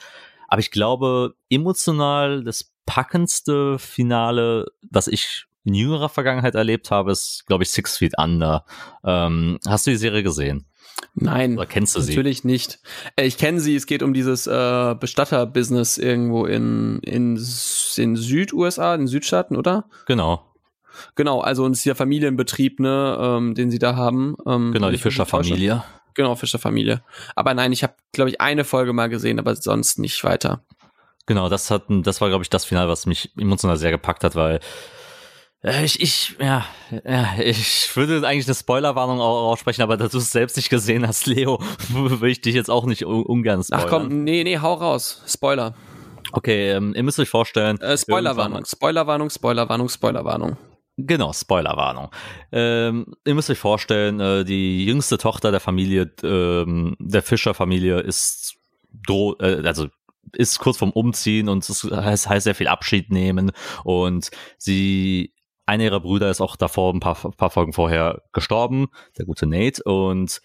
Aber ich glaube, emotional das packendste Finale, was ich in jüngerer Vergangenheit erlebt habe, ist, glaube ich, Six Feet Under. Ähm, hast du die Serie gesehen? Nein, Oder kennst du sie? Natürlich nicht. Äh, ich kenne sie, es geht um dieses äh, Bestatter-Business irgendwo in, in, in Süd-USA, in Südstaaten, oder? Genau. Genau, also ist ja Familienbetrieb, ne, ähm, den sie da haben. Ähm, genau, die Fischerfamilie. Genau, Fischerfamilie. Aber nein, ich habe, glaube ich, eine Folge mal gesehen, aber sonst nicht weiter. Genau, das hat, das war, glaube ich, das Finale, was mich emotional sehr gepackt hat, weil äh, ich, ich, ja, ja, ich würde eigentlich eine Spoilerwarnung aussprechen, aber da du es selbst nicht gesehen hast, Leo, will ich dich jetzt auch nicht ungern spoilern. Ach komm, nee, nee, hau raus. Spoiler. Okay, ähm, ihr müsst euch vorstellen. Äh, Spoilerwarnung, Spoilerwarnung, Spoilerwarnung, Spoilerwarnung. Genau, Spoilerwarnung. Ähm, ihr müsst euch vorstellen, äh, die jüngste Tochter der Familie, ähm, der Fischer-Familie ist droh, äh, also ist kurz vorm Umziehen und es heißt, heißt sehr viel Abschied nehmen und sie einer ihrer Brüder ist auch davor, ein paar, paar Folgen vorher gestorben, der gute Nate. Und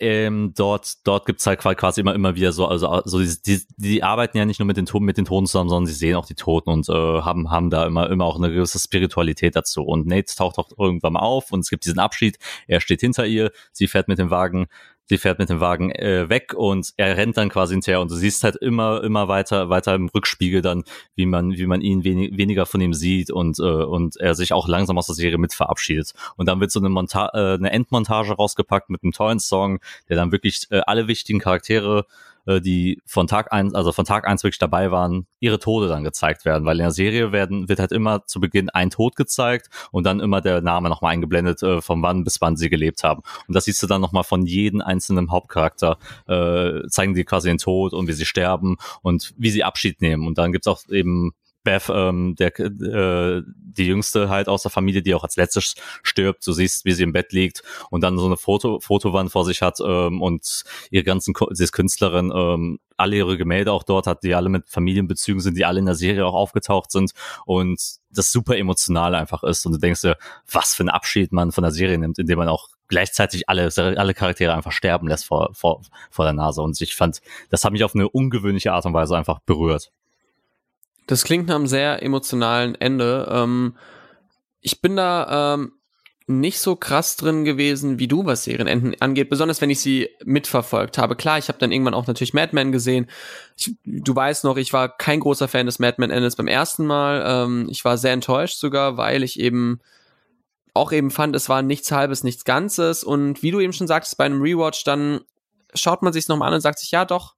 ähm, dort, dort gibt's halt quasi immer, immer wieder so, also, also die, die, die arbeiten ja nicht nur mit den mit den Toten zusammen, sondern sie sehen auch die Toten und äh, haben, haben da immer, immer auch eine gewisse Spiritualität dazu. Und Nate taucht auch irgendwann mal auf und es gibt diesen Abschied. Er steht hinter ihr, sie fährt mit dem Wagen sie fährt mit dem Wagen äh, weg und er rennt dann quasi hinterher und du siehst halt immer, immer weiter, weiter im Rückspiegel dann, wie man, wie man ihn wenig, weniger von ihm sieht und, äh, und er sich auch langsam aus der Serie mit verabschiedet. Und dann wird so eine, Monta äh, eine Endmontage rausgepackt mit einem tollen Song, der dann wirklich äh, alle wichtigen Charaktere die von Tag eins, also von Tag eins wirklich dabei waren, ihre Tode dann gezeigt werden. Weil in der Serie werden, wird halt immer zu Beginn ein Tod gezeigt und dann immer der Name nochmal eingeblendet, äh, von wann bis wann sie gelebt haben. Und das siehst du dann nochmal von jedem einzelnen Hauptcharakter, äh, zeigen die quasi den Tod und wie sie sterben und wie sie Abschied nehmen. Und dann gibt's auch eben Beth, ähm, der, äh, die jüngste halt aus der Familie, die auch als letztes stirbt. Du siehst, wie sie im Bett liegt und dann so eine Foto, Fotowand vor sich hat ähm, und ihre ganzen, sie ist Künstlerin, ähm, alle ihre Gemälde auch dort hat, die alle mit Familienbezügen sind, die alle in der Serie auch aufgetaucht sind und das super emotional einfach ist. Und du denkst dir, was für ein Abschied man von der Serie nimmt, indem man auch gleichzeitig alle, alle Charaktere einfach sterben lässt vor, vor, vor der Nase. Und ich fand, das hat mich auf eine ungewöhnliche Art und Weise einfach berührt. Das klingt nach einem sehr emotionalen Ende. Ähm, ich bin da ähm, nicht so krass drin gewesen wie du, was Serienenden angeht, besonders wenn ich sie mitverfolgt habe. Klar, ich habe dann irgendwann auch natürlich Mad Men gesehen. Ich, du weißt noch, ich war kein großer Fan des Mad Men Endes beim ersten Mal. Ähm, ich war sehr enttäuscht sogar, weil ich eben auch eben fand, es war nichts Halbes, nichts Ganzes. Und wie du eben schon sagtest, bei einem Rewatch, dann schaut man sich nochmal an und sagt sich, ja doch,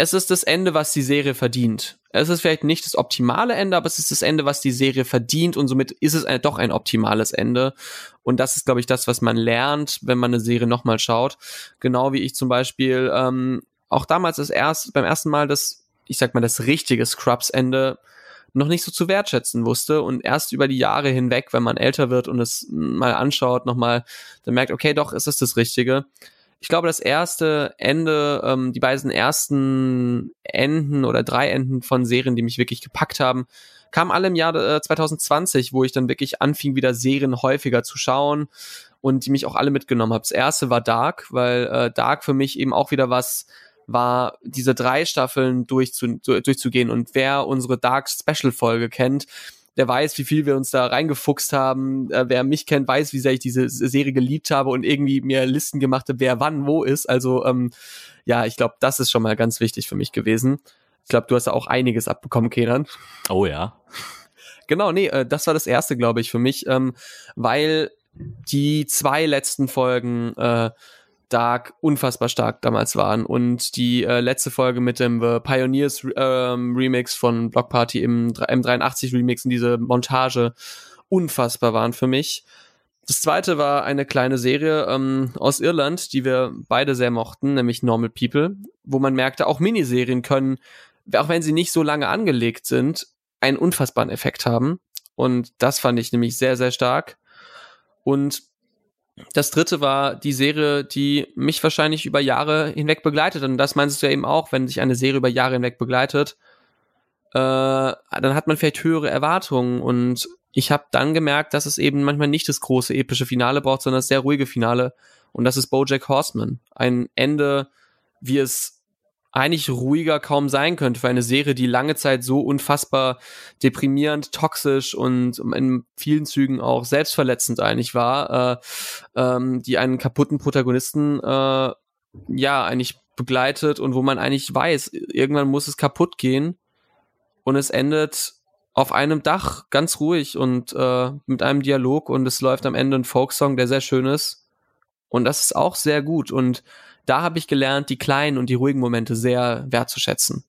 es ist das Ende, was die Serie verdient. Es ist vielleicht nicht das optimale Ende, aber es ist das Ende, was die Serie verdient und somit ist es ein, doch ein optimales Ende. Und das ist, glaube ich, das, was man lernt, wenn man eine Serie nochmal schaut. Genau wie ich zum Beispiel ähm, auch damals das erst, beim ersten Mal das, ich sag mal, das richtige Scrubs-Ende noch nicht so zu wertschätzen wusste und erst über die Jahre hinweg, wenn man älter wird und es mal anschaut, nochmal, dann merkt, okay, doch, es ist das Richtige ich glaube, das erste Ende, ähm, die beiden ersten Enden oder drei Enden von Serien, die mich wirklich gepackt haben, kamen alle im Jahr äh, 2020, wo ich dann wirklich anfing, wieder Serien häufiger zu schauen und die mich auch alle mitgenommen haben. Das erste war Dark, weil äh, Dark für mich eben auch wieder was war, diese drei Staffeln durchzu, durchzugehen. Und wer unsere Dark Special Folge kennt, der weiß, wie viel wir uns da reingefuchst haben. Äh, wer mich kennt, weiß, wie sehr ich diese Serie geliebt habe und irgendwie mir Listen gemacht habe, wer wann wo ist. Also ähm, ja, ich glaube, das ist schon mal ganz wichtig für mich gewesen. Ich glaube, du hast da auch einiges abbekommen, Kenan. Oh ja. Genau, nee, äh, das war das erste, glaube ich, für mich, ähm, weil die zwei letzten Folgen äh, Dark unfassbar stark damals waren und die äh, letzte Folge mit dem The Pioneers ähm, Remix von Block Party im M83 Remix und diese Montage unfassbar waren für mich. Das zweite war eine kleine Serie ähm, aus Irland, die wir beide sehr mochten, nämlich Normal People, wo man merkte, auch Miniserien können, auch wenn sie nicht so lange angelegt sind, einen unfassbaren Effekt haben. Und das fand ich nämlich sehr, sehr stark. Und das dritte war die Serie, die mich wahrscheinlich über Jahre hinweg begleitet. Und das meinst du ja eben auch, wenn sich eine Serie über Jahre hinweg begleitet, äh, dann hat man vielleicht höhere Erwartungen. Und ich habe dann gemerkt, dass es eben manchmal nicht das große epische Finale braucht, sondern das sehr ruhige Finale. Und das ist Bojack Horseman. Ein Ende, wie es eigentlich ruhiger kaum sein könnte für eine Serie, die lange Zeit so unfassbar deprimierend, toxisch und in vielen Zügen auch selbstverletzend eigentlich war, äh, ähm, die einen kaputten Protagonisten äh, ja eigentlich begleitet und wo man eigentlich weiß, irgendwann muss es kaputt gehen und es endet auf einem Dach ganz ruhig und äh, mit einem Dialog und es läuft am Ende ein Folksong, der sehr schön ist. Und das ist auch sehr gut und da habe ich gelernt, die kleinen und die ruhigen Momente sehr wertzuschätzen.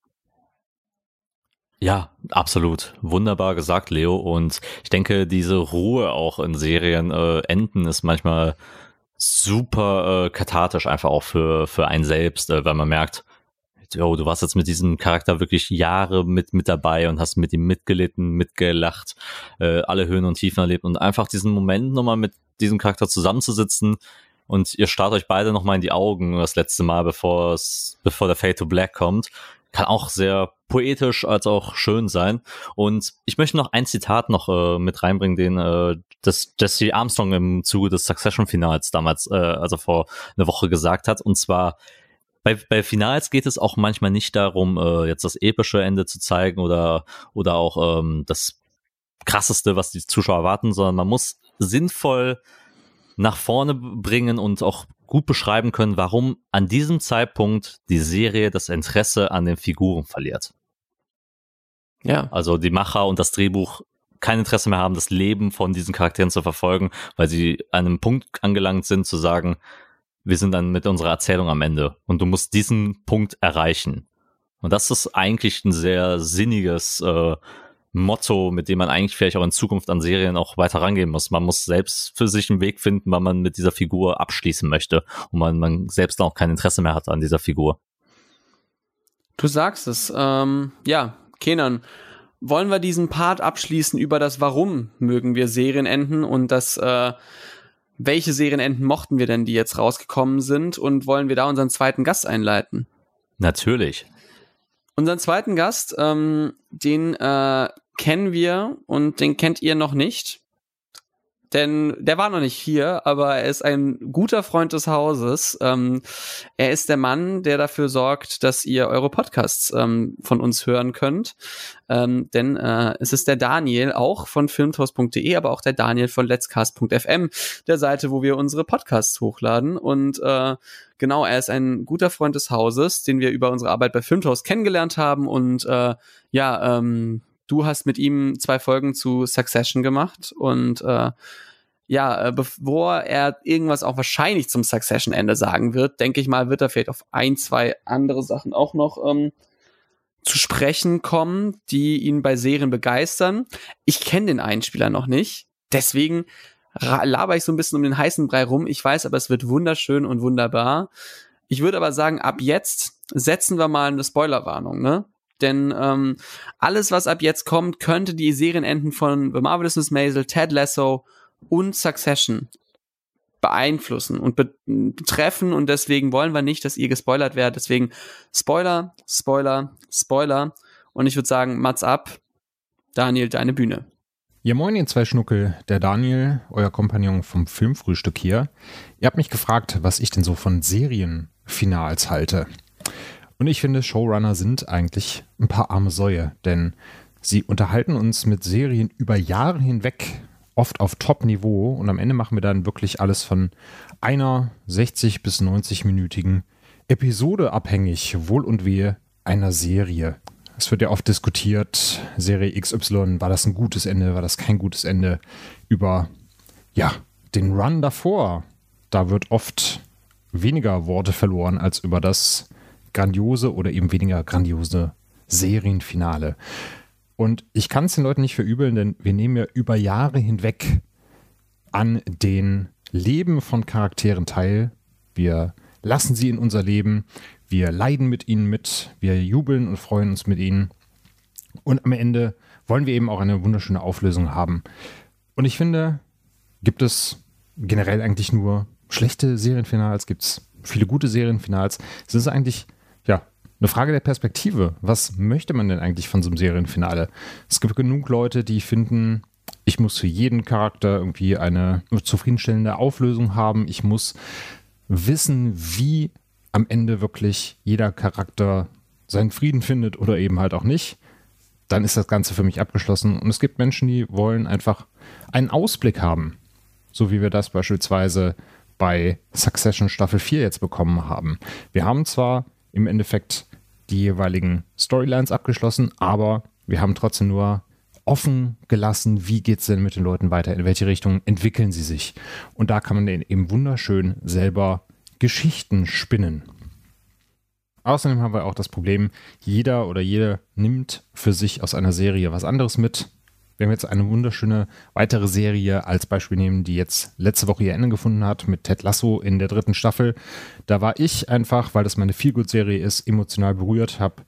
Ja, absolut. Wunderbar gesagt, Leo. Und ich denke, diese Ruhe auch in Serien äh, enden ist manchmal super äh, kathartisch einfach auch für, für einen selbst, äh, weil man merkt, oh, du warst jetzt mit diesem Charakter wirklich Jahre mit, mit dabei und hast mit ihm mitgelitten, mitgelacht, äh, alle Höhen und Tiefen erlebt und einfach diesen Moment nochmal mit diesem Charakter zusammenzusitzen, und ihr starrt euch beide nochmal in die Augen das letzte Mal, bevor es, bevor der Fade to Black kommt. Kann auch sehr poetisch als auch schön sein. Und ich möchte noch ein Zitat noch äh, mit reinbringen, den äh, das Jesse Armstrong im Zuge des Succession-Finals damals, äh, also vor einer Woche gesagt hat. Und zwar bei, bei Finals geht es auch manchmal nicht darum, äh, jetzt das epische Ende zu zeigen oder, oder auch ähm, das krasseste, was die Zuschauer erwarten, sondern man muss sinnvoll nach vorne bringen und auch gut beschreiben können, warum an diesem Zeitpunkt die Serie das Interesse an den Figuren verliert. Ja. Also die Macher und das Drehbuch kein Interesse mehr haben, das Leben von diesen Charakteren zu verfolgen, weil sie an einem Punkt angelangt sind, zu sagen, wir sind dann mit unserer Erzählung am Ende und du musst diesen Punkt erreichen. Und das ist eigentlich ein sehr sinniges äh, Motto, mit dem man eigentlich vielleicht auch in Zukunft an Serien auch weiter rangehen muss. Man muss selbst für sich einen Weg finden, wann man mit dieser Figur abschließen möchte und man, man selbst auch kein Interesse mehr hat an dieser Figur. Du sagst es. Ähm, ja, Kenan, wollen wir diesen Part abschließen über das Warum mögen wir Serienenden und das äh, welche Serienenden mochten wir denn, die jetzt rausgekommen sind und wollen wir da unseren zweiten Gast einleiten? Natürlich. Unseren zweiten Gast, ähm, den äh, kennen wir und den kennt ihr noch nicht. Denn der war noch nicht hier, aber er ist ein guter Freund des Hauses. Ähm, er ist der Mann, der dafür sorgt, dass ihr eure Podcasts ähm, von uns hören könnt. Ähm, denn äh, es ist der Daniel, auch von filmtoast.de, aber auch der Daniel von letscast.fm, der Seite, wo wir unsere Podcasts hochladen. Und äh, genau, er ist ein guter Freund des Hauses, den wir über unsere Arbeit bei Filmtoast kennengelernt haben. Und äh, ja, ähm, du hast mit ihm zwei Folgen zu Succession gemacht und äh, ja, äh, bevor er irgendwas auch wahrscheinlich zum Succession-Ende sagen wird, denke ich mal, wird er vielleicht auf ein, zwei andere Sachen auch noch ähm, zu sprechen kommen, die ihn bei Serien begeistern. Ich kenne den Einspieler noch nicht, deswegen laber ich so ein bisschen um den heißen Brei rum. Ich weiß aber, es wird wunderschön und wunderbar. Ich würde aber sagen, ab jetzt setzen wir mal eine Spoilerwarnung, ne? Denn ähm, alles, was ab jetzt kommt, könnte die Serienenden von The Marvelous Miss Maisel, Ted Lasso und Succession beeinflussen und betreffen und deswegen wollen wir nicht, dass ihr gespoilert werdet. Deswegen Spoiler, Spoiler, Spoiler und ich würde sagen, Mats ab. Daniel, deine Bühne. Ja, moin, ihr zwei Schnuckel. Der Daniel, euer Kompagnon vom Filmfrühstück hier. Ihr habt mich gefragt, was ich denn so von Serienfinals halte. Und ich finde, Showrunner sind eigentlich ein paar arme Säue, denn sie unterhalten uns mit Serien über Jahre hinweg oft auf Top-Niveau und am Ende machen wir dann wirklich alles von einer 60 bis 90-minütigen Episode abhängig, wohl und wehe einer Serie. Es wird ja oft diskutiert, Serie XY, war das ein gutes Ende, war das kein gutes Ende? Über, ja, den Run davor. Da wird oft weniger Worte verloren als über das grandiose oder eben weniger grandiose Serienfinale. Und ich kann es den Leuten nicht verübeln, denn wir nehmen ja über Jahre hinweg an den Leben von Charakteren teil. Wir lassen sie in unser Leben, wir leiden mit ihnen mit, wir jubeln und freuen uns mit ihnen. Und am Ende wollen wir eben auch eine wunderschöne Auflösung haben. Und ich finde, gibt es generell eigentlich nur schlechte Serienfinals, gibt es viele gute Serienfinals. Es ist eigentlich eine Frage der Perspektive. Was möchte man denn eigentlich von so einem Serienfinale? Es gibt genug Leute, die finden, ich muss für jeden Charakter irgendwie eine zufriedenstellende Auflösung haben. Ich muss wissen, wie am Ende wirklich jeder Charakter seinen Frieden findet oder eben halt auch nicht. Dann ist das Ganze für mich abgeschlossen. Und es gibt Menschen, die wollen einfach einen Ausblick haben. So wie wir das beispielsweise bei Succession Staffel 4 jetzt bekommen haben. Wir haben zwar im Endeffekt die jeweiligen Storylines abgeschlossen, aber wir haben trotzdem nur offen gelassen, wie geht es denn mit den Leuten weiter, in welche Richtung entwickeln sie sich. Und da kann man eben wunderschön selber Geschichten spinnen. Außerdem haben wir auch das Problem, jeder oder jede nimmt für sich aus einer Serie was anderes mit wir jetzt eine wunderschöne weitere Serie als Beispiel nehmen, die jetzt letzte Woche ihr Ende gefunden hat mit Ted Lasso in der dritten Staffel, da war ich einfach, weil das meine Feelgood-Serie ist, emotional berührt, habe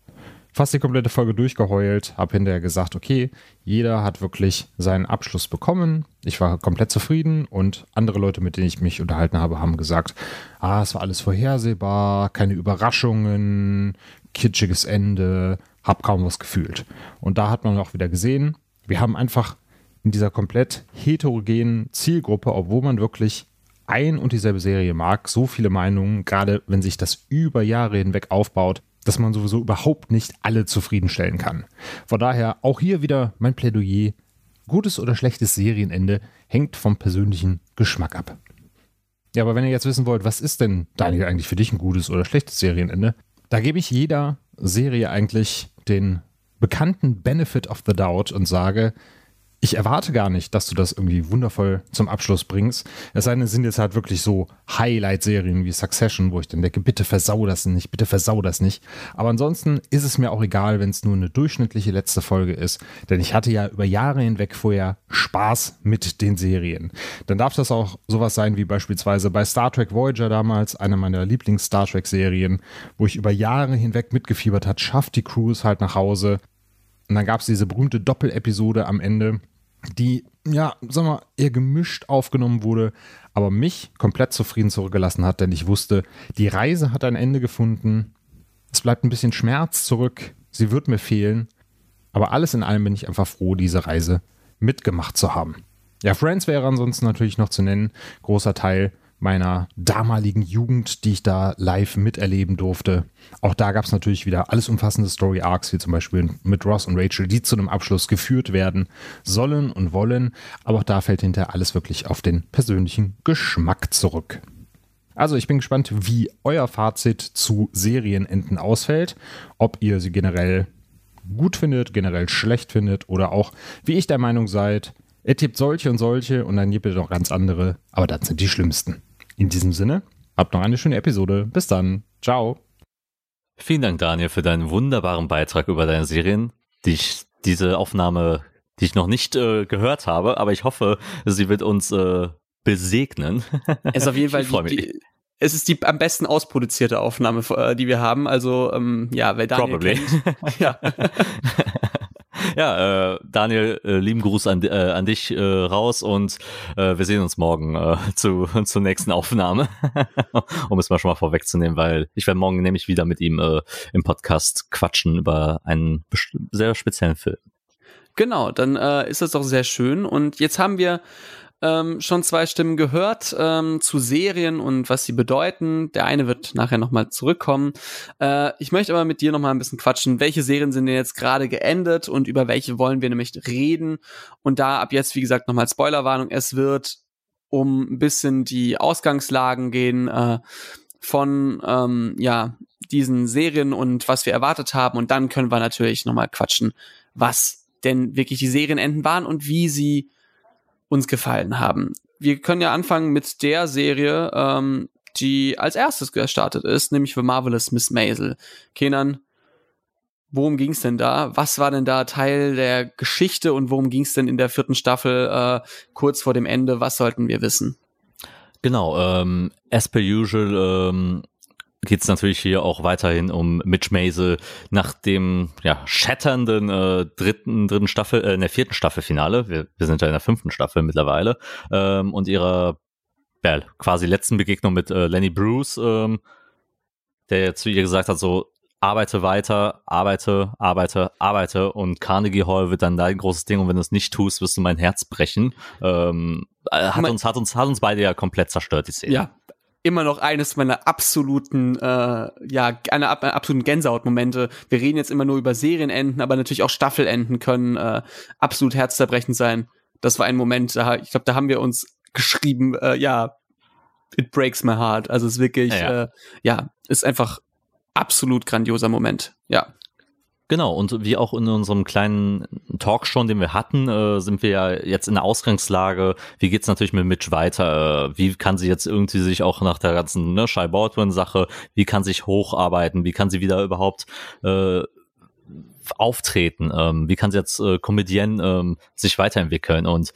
fast die komplette Folge durchgeheult, habe hinterher gesagt, okay, jeder hat wirklich seinen Abschluss bekommen. Ich war komplett zufrieden und andere Leute, mit denen ich mich unterhalten habe, haben gesagt, ah, es war alles vorhersehbar, keine Überraschungen, kitschiges Ende, hab kaum was gefühlt. Und da hat man auch wieder gesehen, wir haben einfach in dieser komplett heterogenen Zielgruppe, obwohl man wirklich ein und dieselbe Serie mag, so viele Meinungen, gerade wenn sich das über Jahre hinweg aufbaut, dass man sowieso überhaupt nicht alle zufriedenstellen kann. Von daher auch hier wieder mein Plädoyer. Gutes oder schlechtes Serienende hängt vom persönlichen Geschmack ab. Ja, aber wenn ihr jetzt wissen wollt, was ist denn, Daniel, eigentlich für dich ein gutes oder schlechtes Serienende, da gebe ich jeder Serie eigentlich den bekannten Benefit of the Doubt und sage, ich erwarte gar nicht, dass du das irgendwie wundervoll zum Abschluss bringst. Es sei denn, es sind jetzt halt wirklich so Highlight-Serien wie Succession, wo ich dann denke, bitte versau das nicht, bitte versau das nicht. Aber ansonsten ist es mir auch egal, wenn es nur eine durchschnittliche letzte Folge ist, denn ich hatte ja über Jahre hinweg vorher Spaß mit den Serien. Dann darf das auch sowas sein wie beispielsweise bei Star Trek Voyager damals, eine meiner Lieblings-Star Trek-Serien, wo ich über Jahre hinweg mitgefiebert hat, schafft die Crews halt nach Hause, und dann gab es diese berühmte Doppelepisode am Ende, die, ja, sag mal, eher gemischt aufgenommen wurde, aber mich komplett zufrieden zurückgelassen hat, denn ich wusste, die Reise hat ein Ende gefunden. Es bleibt ein bisschen Schmerz zurück. Sie wird mir fehlen. Aber alles in allem bin ich einfach froh, diese Reise mitgemacht zu haben. Ja, Friends wäre ansonsten natürlich noch zu nennen. Großer Teil meiner damaligen Jugend, die ich da live miterleben durfte. Auch da gab es natürlich wieder alles umfassende Story Arcs, wie zum Beispiel mit Ross und Rachel, die zu einem Abschluss geführt werden sollen und wollen. Aber auch da fällt hinterher alles wirklich auf den persönlichen Geschmack zurück. Also ich bin gespannt, wie euer Fazit zu Serienenden ausfällt. Ob ihr sie generell gut findet, generell schlecht findet oder auch, wie ich der Meinung seid, er tippt solche und solche und dann gibt er noch ganz andere, aber das sind die schlimmsten. In diesem Sinne, habt noch eine schöne Episode. Bis dann. Ciao. Vielen Dank, Daniel, für deinen wunderbaren Beitrag über deine Serien, die ich, diese Aufnahme, die ich noch nicht äh, gehört habe, aber ich hoffe, sie wird uns äh, besegnen. Es ist auf jeden Fall die, die, es ist die am besten ausproduzierte Aufnahme, äh, die wir haben. Also ähm, ja, wer Daniel Probably. kennt, ja. Ja, äh, Daniel, äh, lieben Gruß an, äh, an dich äh, raus und äh, wir sehen uns morgen äh, zu, zur nächsten Aufnahme, um es mal schon mal vorwegzunehmen, weil ich werde morgen nämlich wieder mit ihm äh, im Podcast quatschen über einen sehr speziellen Film. Genau, dann äh, ist das doch sehr schön. Und jetzt haben wir ähm, schon zwei Stimmen gehört ähm, zu Serien und was sie bedeuten. Der eine wird nachher nochmal zurückkommen. Äh, ich möchte aber mit dir nochmal ein bisschen quatschen. Welche Serien sind denn jetzt gerade geendet und über welche wollen wir nämlich reden? Und da ab jetzt, wie gesagt, nochmal Spoilerwarnung. Es wird um ein bisschen die Ausgangslagen gehen äh, von ähm, ja diesen Serien und was wir erwartet haben. Und dann können wir natürlich nochmal quatschen, was denn wirklich die Serienenden waren und wie sie uns gefallen haben. Wir können ja anfangen mit der Serie, ähm, die als erstes gestartet ist, nämlich The Marvelous Miss Maisel. Kenan, worum ging's denn da? Was war denn da Teil der Geschichte und worum ging's denn in der vierten Staffel äh, kurz vor dem Ende? Was sollten wir wissen? Genau, ähm, as per usual ähm, geht es natürlich hier auch weiterhin um Mitch Maisel nach dem ja, schatternden äh, dritten, dritten Staffel, äh, in der vierten Staffelfinale, wir, wir sind ja in der fünften Staffel mittlerweile, ähm, und ihrer ja, quasi letzten Begegnung mit äh, Lenny Bruce, ähm, der zu ihr gesagt hat, so arbeite weiter, arbeite, arbeite, arbeite und Carnegie Hall wird dann dein großes Ding und wenn du es nicht tust, wirst du mein Herz brechen. Ähm, äh, hat uns, hat uns, hat uns beide ja komplett zerstört, die Szene. Ja, immer noch eines meiner absoluten, äh, ja, einer absoluten Gänsehautmomente. Wir reden jetzt immer nur über Serienenden, aber natürlich auch Staffelenden können äh, absolut herzzerbrechend sein. Das war ein Moment, da, ich glaube, da haben wir uns geschrieben, äh, ja, it breaks my heart. Also es ist wirklich, ja, Äh, ja, ist einfach absolut grandioser Moment. Ja. Genau, und wie auch in unserem kleinen Talk schon, den wir hatten, äh, sind wir ja jetzt in der Ausgangslage. Wie geht's natürlich mit Mitch weiter? Äh, wie kann sie jetzt irgendwie sich auch nach der ganzen ne, Shy Baldwin-Sache, wie kann sich hocharbeiten? Wie kann sie wieder überhaupt äh, auftreten? Ähm, wie kann sie jetzt äh, Comedienne ähm, sich weiterentwickeln? Und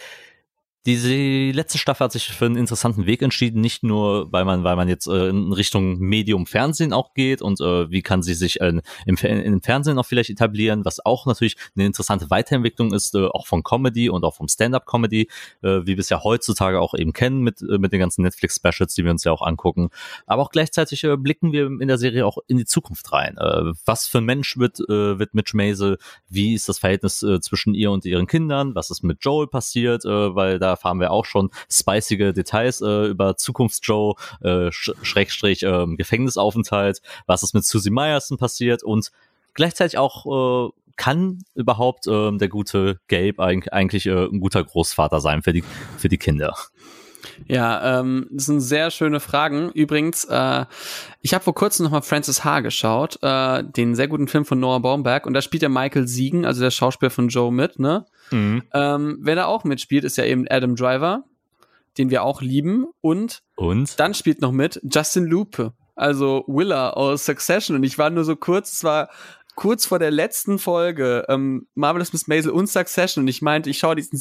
diese letzte Staffel hat sich für einen interessanten Weg entschieden, nicht nur, weil man, weil man jetzt äh, in Richtung Medium Fernsehen auch geht und äh, wie kann sie sich äh, im, im Fernsehen auch vielleicht etablieren, was auch natürlich eine interessante Weiterentwicklung ist, äh, auch von Comedy und auch vom Stand-up-Comedy, äh, wie wir es ja heutzutage auch eben kennen mit, äh, mit den ganzen Netflix-Specials, die wir uns ja auch angucken. Aber auch gleichzeitig äh, blicken wir in der Serie auch in die Zukunft rein. Äh, was für ein Mensch wird, äh, wird Mitch Maisel? Wie ist das Verhältnis äh, zwischen ihr und ihren Kindern? Was ist mit Joel passiert? Äh, weil da erfahren wir auch schon spicige Details äh, über Zukunfts-Joe, äh, Schrägstrich äh, Gefängnisaufenthalt, was ist mit Susie Meyerson passiert und gleichzeitig auch äh, kann überhaupt äh, der gute Gabe eigentlich äh, ein guter Großvater sein für die, für die Kinder? Ja, ähm, das sind sehr schöne Fragen. Übrigens, äh, ich habe vor kurzem noch mal Francis H. geschaut, äh, den sehr guten Film von Noah Baumberg, und da spielt ja Michael Siegen, also der Schauspieler von Joe mit, ne? Mhm. Ähm, wer da auch mitspielt, ist ja eben Adam Driver, den wir auch lieben. Und, und? dann spielt noch mit Justin Lupe, also Willa aus Succession. Und ich war nur so kurz, es war kurz vor der letzten Folge ähm, Marvelous Miss Maisel und Succession und ich meinte, ich schaue diesen,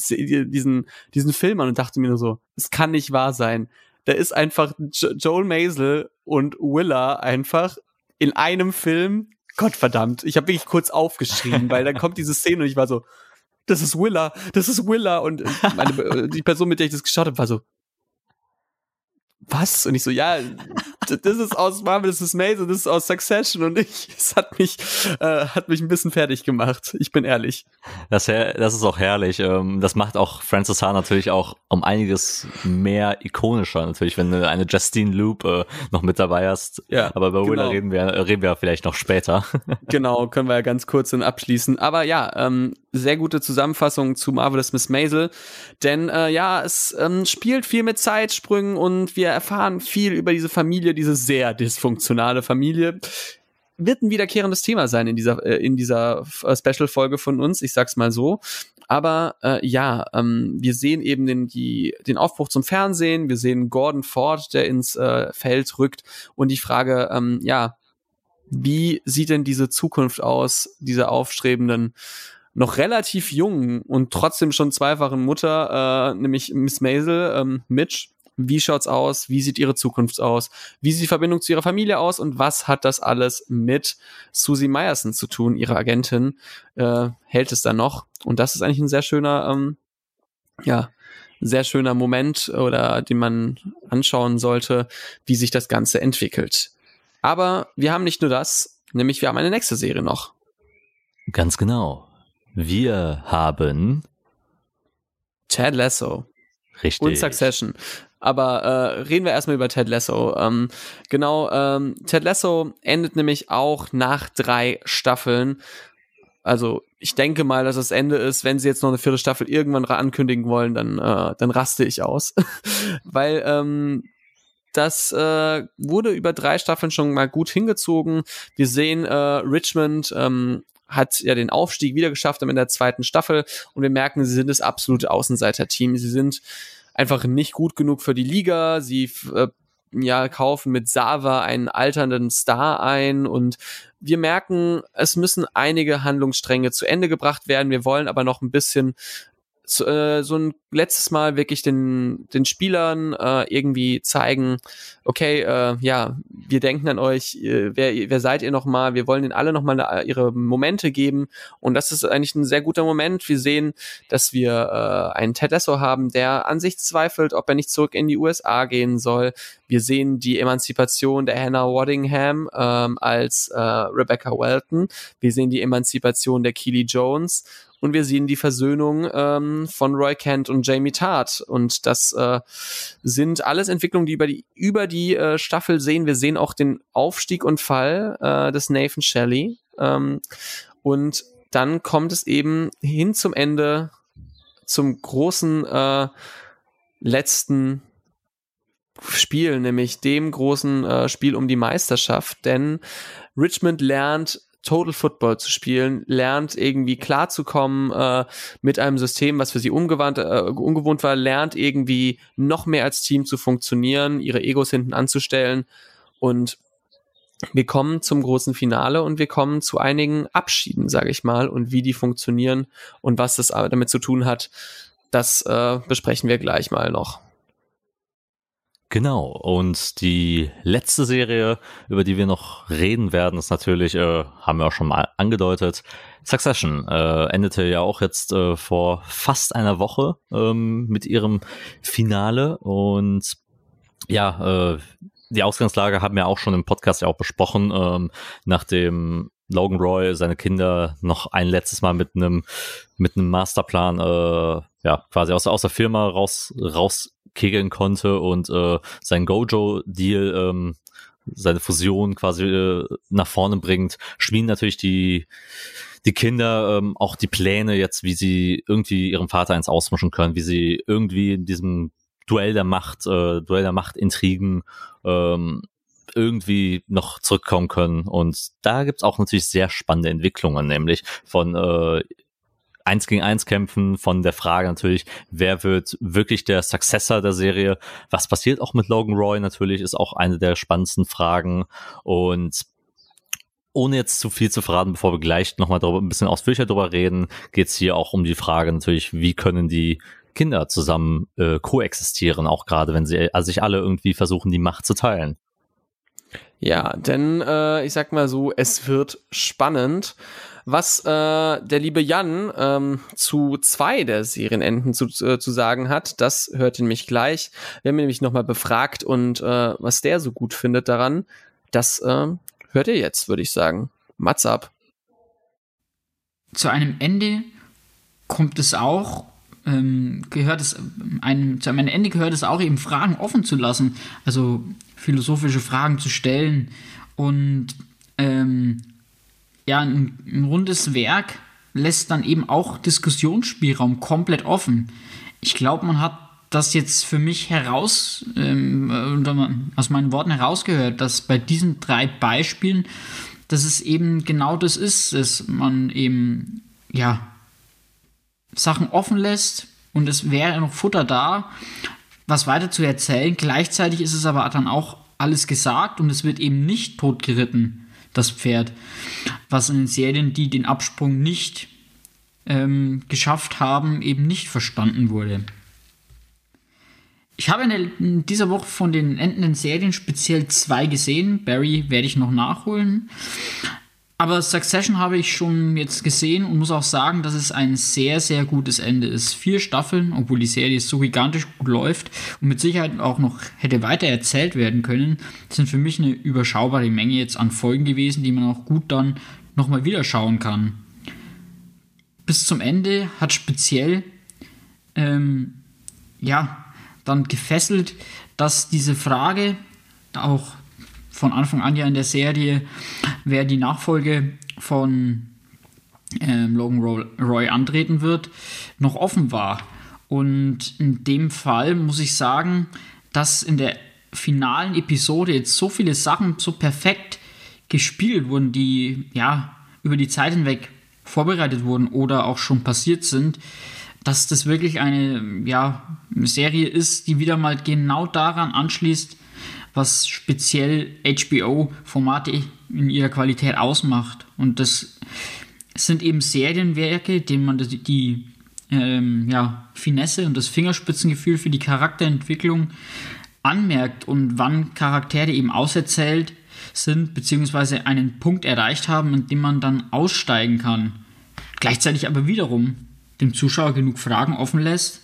diesen, diesen Film an und dachte mir nur so, es kann nicht wahr sein. Da ist einfach jo Joel Maisel und Willa einfach in einem Film. Gott verdammt, ich habe wirklich kurz aufgeschrieben, weil dann kommt diese Szene und ich war so, das ist Willa, das ist Willa. Und meine, die Person, mit der ich das geschaut habe, war so, was? Und ich so, ja, das ist aus Marvelous Maze und das ist aus Succession und ich, es hat mich, äh, hat mich ein bisschen fertig gemacht. Ich bin ehrlich. Das, das ist auch herrlich. Ähm, das macht auch Francis Ha natürlich auch um einiges mehr ikonischer natürlich, wenn du eine Justine Loop äh, noch mit dabei hast. Ja, aber über Willa genau. reden wir, reden wir vielleicht noch später. genau, können wir ja ganz kurz dann abschließen. Aber ja, ähm, sehr gute Zusammenfassung zu Marvelous Miss Maisel, denn äh, ja, es ähm, spielt viel mit Zeitsprüngen und wir erfahren viel über diese Familie, diese sehr dysfunktionale Familie. Wird ein wiederkehrendes Thema sein in dieser, äh, in dieser äh, Special-Folge von uns, ich sag's mal so. Aber äh, ja, ähm, wir sehen eben den, die, den Aufbruch zum Fernsehen, wir sehen Gordon Ford, der ins äh, Feld rückt und die Frage, ähm, ja, wie sieht denn diese Zukunft aus, diese aufstrebenden noch relativ jungen und trotzdem schon zweifachen Mutter, äh, nämlich Miss Maisel, ähm, Mitch, wie schaut's aus? Wie sieht ihre Zukunft aus? Wie sieht die Verbindung zu ihrer Familie aus? Und was hat das alles mit Susie Meyerson zu tun, ihrer Agentin? Äh, hält es da noch? Und das ist eigentlich ein sehr schöner, ähm, ja, sehr schöner Moment oder den man anschauen sollte, wie sich das Ganze entwickelt. Aber wir haben nicht nur das, nämlich wir haben eine nächste Serie noch. Ganz genau. Wir haben Ted Lasso. Richtig. Und Succession. Aber äh, reden wir erstmal über Ted Lasso. Ähm, genau, ähm, Ted Lasso endet nämlich auch nach drei Staffeln. Also ich denke mal, dass das Ende ist, wenn sie jetzt noch eine vierte Staffel irgendwann ankündigen wollen, dann, äh, dann raste ich aus. Weil ähm, das äh, wurde über drei Staffeln schon mal gut hingezogen. Wir sehen äh, Richmond ähm, hat ja den Aufstieg wieder geschafft in der zweiten Staffel und wir merken, sie sind das absolute Außenseiter-Team. Sie sind einfach nicht gut genug für die Liga. Sie äh, ja, kaufen mit Sava einen alternden Star ein und wir merken, es müssen einige Handlungsstränge zu Ende gebracht werden. Wir wollen aber noch ein bisschen so, äh, so ein letztes Mal wirklich den, den Spielern äh, irgendwie zeigen, okay, äh, ja, wir denken an euch, äh, wer, wer seid ihr nochmal, wir wollen ihnen alle nochmal ihre Momente geben und das ist eigentlich ein sehr guter Moment. Wir sehen, dass wir äh, einen Ted Lasso haben, der an sich zweifelt, ob er nicht zurück in die USA gehen soll. Wir sehen die Emanzipation der Hannah Waddingham ähm, als äh, Rebecca Welton. Wir sehen die Emanzipation der Keely Jones und wir sehen die Versöhnung ähm, von Roy Kent und Jamie Tart. Und das äh, sind alles Entwicklungen, die über die, über die äh, Staffel sehen. Wir sehen auch den Aufstieg und Fall äh, des Nathan Shelley. Ähm, und dann kommt es eben hin zum Ende, zum großen äh, letzten Spiel, nämlich dem großen äh, Spiel um die Meisterschaft. Denn Richmond lernt Total Football zu spielen, lernt irgendwie klarzukommen äh, mit einem System, was für sie ungewandt, äh, ungewohnt war, lernt irgendwie noch mehr als Team zu funktionieren, ihre Egos hinten anzustellen und wir kommen zum großen Finale und wir kommen zu einigen Abschieden, sage ich mal, und wie die funktionieren und was das damit zu tun hat, das äh, besprechen wir gleich mal noch. Genau, und die letzte Serie, über die wir noch reden werden, ist natürlich, äh, haben wir auch schon mal angedeutet, Succession. Äh, endete ja auch jetzt äh, vor fast einer Woche ähm, mit ihrem Finale und ja, äh, die Ausgangslage haben wir auch schon im Podcast ja auch besprochen, ähm, nachdem Logan Roy seine Kinder noch ein letztes Mal mit einem mit einem Masterplan äh, ja quasi aus, aus der Firma raus rauskegeln konnte und äh, sein Gojo-Deal ähm, seine Fusion quasi äh, nach vorne bringt, spielen natürlich die die Kinder ähm, auch die Pläne jetzt, wie sie irgendwie ihrem Vater eins ausmischen können, wie sie irgendwie in diesem Duell der Macht, äh, Duell der Machtintrigen ähm, irgendwie noch zurückkommen können. Und da gibt's auch natürlich sehr spannende Entwicklungen, nämlich von äh, eins gegen eins kämpfen, von der Frage natürlich, wer wird wirklich der Successor der Serie? Was passiert auch mit Logan Roy natürlich, ist auch eine der spannendsten Fragen. Und ohne jetzt zu viel zu verraten, bevor wir gleich nochmal darüber, ein bisschen ausführlicher darüber reden, geht's hier auch um die Frage natürlich, wie können die Kinder zusammen äh, koexistieren, auch gerade wenn sie also sich alle irgendwie versuchen, die Macht zu teilen. Ja, denn äh, ich sag mal so, es wird spannend. Was äh, der liebe Jan ähm, zu zwei der Serienenden zu, äh, zu sagen hat, das hört ihn mich gleich. Wir haben ihn nämlich nochmal befragt und äh, was der so gut findet daran, das äh, hört ihr jetzt, würde ich sagen. Mats ab. Zu einem Ende kommt es auch, ähm, gehört es einem, zu einem Ende gehört es auch eben Fragen offen zu lassen, also philosophische Fragen zu stellen und ähm, ja, ein, ein rundes Werk lässt dann eben auch Diskussionsspielraum komplett offen. Ich glaube, man hat das jetzt für mich heraus, ähm, aus meinen Worten herausgehört, dass bei diesen drei Beispielen, dass es eben genau das ist, dass man eben, ja, Sachen offen lässt und es wäre noch Futter da, was weiter zu erzählen. Gleichzeitig ist es aber dann auch alles gesagt und es wird eben nicht totgeritten das Pferd. Was in den Serien, die den Absprung nicht ähm, geschafft haben, eben nicht verstanden wurde. Ich habe in, dieser Woche von den endenden Serien speziell zwei gesehen. Barry werde ich noch nachholen. Aber Succession habe ich schon jetzt gesehen und muss auch sagen, dass es ein sehr, sehr gutes Ende ist. Vier Staffeln, obwohl die Serie so gigantisch gut läuft und mit Sicherheit auch noch hätte weiter erzählt werden können, sind für mich eine überschaubare Menge jetzt an Folgen gewesen, die man auch gut dann nochmal wieder schauen kann. Bis zum Ende hat speziell, ähm, ja, dann gefesselt, dass diese Frage auch von Anfang an ja in der Serie, wer die Nachfolge von ähm, Logan Roy antreten wird, noch offen war. Und in dem Fall muss ich sagen, dass in der finalen Episode jetzt so viele Sachen so perfekt gespielt wurden, die ja über die Zeit hinweg vorbereitet wurden oder auch schon passiert sind, dass das wirklich eine ja, Serie ist, die wieder mal genau daran anschließt, was speziell HBO-Formate in ihrer Qualität ausmacht. Und das sind eben Serienwerke, denen man die, die ähm, ja, Finesse und das Fingerspitzengefühl für die Charakterentwicklung anmerkt und wann Charaktere eben auserzählt sind, beziehungsweise einen Punkt erreicht haben, in dem man dann aussteigen kann. Gleichzeitig aber wiederum dem Zuschauer genug Fragen offen lässt,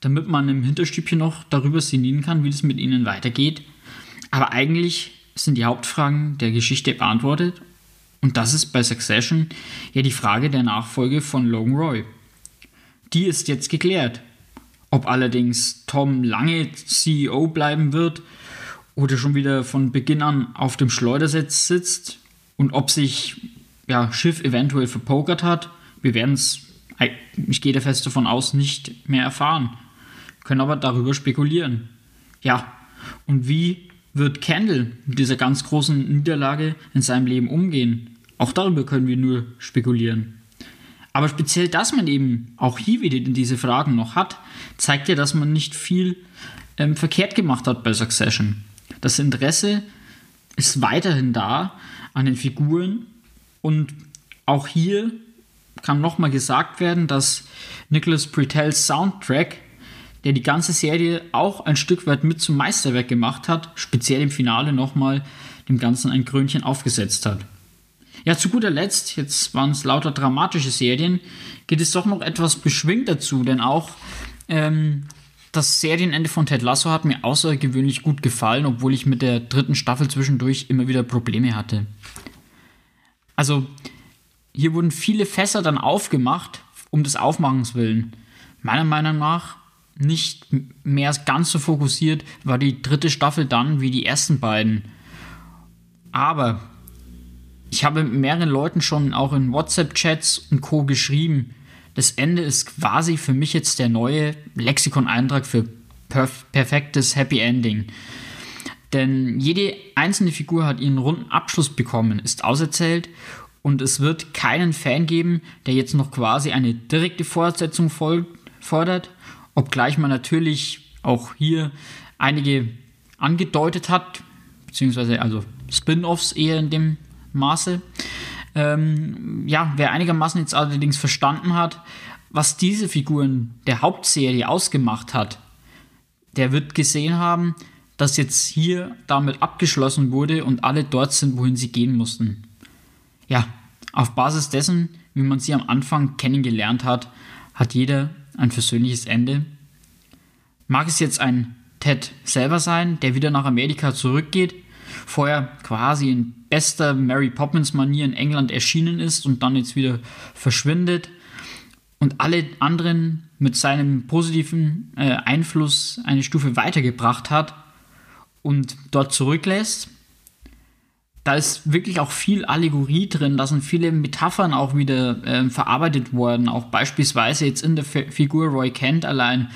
damit man im Hinterstübchen noch darüber sinnieren kann, wie es mit ihnen weitergeht aber eigentlich sind die Hauptfragen der Geschichte beantwortet und das ist bei Succession ja die Frage der Nachfolge von Logan Roy. Die ist jetzt geklärt. Ob allerdings Tom lange CEO bleiben wird oder schon wieder von Beginn an auf dem Schleudersitz sitzt und ob sich ja, Schiff eventuell verpokert hat, wir werden es, ich gehe da fest davon aus, nicht mehr erfahren. Können aber darüber spekulieren. Ja, und wie wird Kendall mit dieser ganz großen Niederlage in seinem Leben umgehen? Auch darüber können wir nur spekulieren. Aber speziell, dass man eben auch hier wieder diese Fragen noch hat, zeigt ja, dass man nicht viel ähm, verkehrt gemacht hat bei Succession. Das Interesse ist weiterhin da an den Figuren und auch hier kann nochmal gesagt werden, dass Nicholas Pretells Soundtrack der die ganze Serie auch ein Stück weit mit zum Meisterwerk gemacht hat, speziell im Finale nochmal dem Ganzen ein Krönchen aufgesetzt hat. Ja, zu guter Letzt, jetzt waren es lauter dramatische Serien, geht es doch noch etwas beschwingt dazu, denn auch ähm, das Serienende von Ted Lasso hat mir außergewöhnlich gut gefallen, obwohl ich mit der dritten Staffel zwischendurch immer wieder Probleme hatte. Also, hier wurden viele Fässer dann aufgemacht, um des Aufmachens willen. Meiner Meinung nach nicht mehr ganz so fokussiert war die dritte Staffel dann wie die ersten beiden. Aber ich habe mit mehreren Leuten schon auch in WhatsApp-Chats und Co. geschrieben. Das Ende ist quasi für mich jetzt der neue Lexikon-Eintrag für perf perfektes Happy Ending. Denn jede einzelne Figur hat ihren runden Abschluss bekommen, ist auserzählt und es wird keinen Fan geben, der jetzt noch quasi eine direkte Fortsetzung fordert obgleich man natürlich auch hier einige angedeutet hat, beziehungsweise also Spin-offs eher in dem Maße. Ähm, ja, wer einigermaßen jetzt allerdings verstanden hat, was diese Figuren der Hauptserie ausgemacht hat, der wird gesehen haben, dass jetzt hier damit abgeschlossen wurde und alle dort sind, wohin sie gehen mussten. Ja, auf Basis dessen, wie man sie am Anfang kennengelernt hat, hat jeder ein persönliches Ende. Mag es jetzt ein Ted selber sein, der wieder nach Amerika zurückgeht, vorher quasi in bester Mary Poppins Manier in England erschienen ist und dann jetzt wieder verschwindet und alle anderen mit seinem positiven äh, Einfluss eine Stufe weitergebracht hat und dort zurücklässt. Da ist wirklich auch viel Allegorie drin, da sind viele Metaphern auch wieder äh, verarbeitet worden, auch beispielsweise jetzt in der F Figur Roy Kent allein,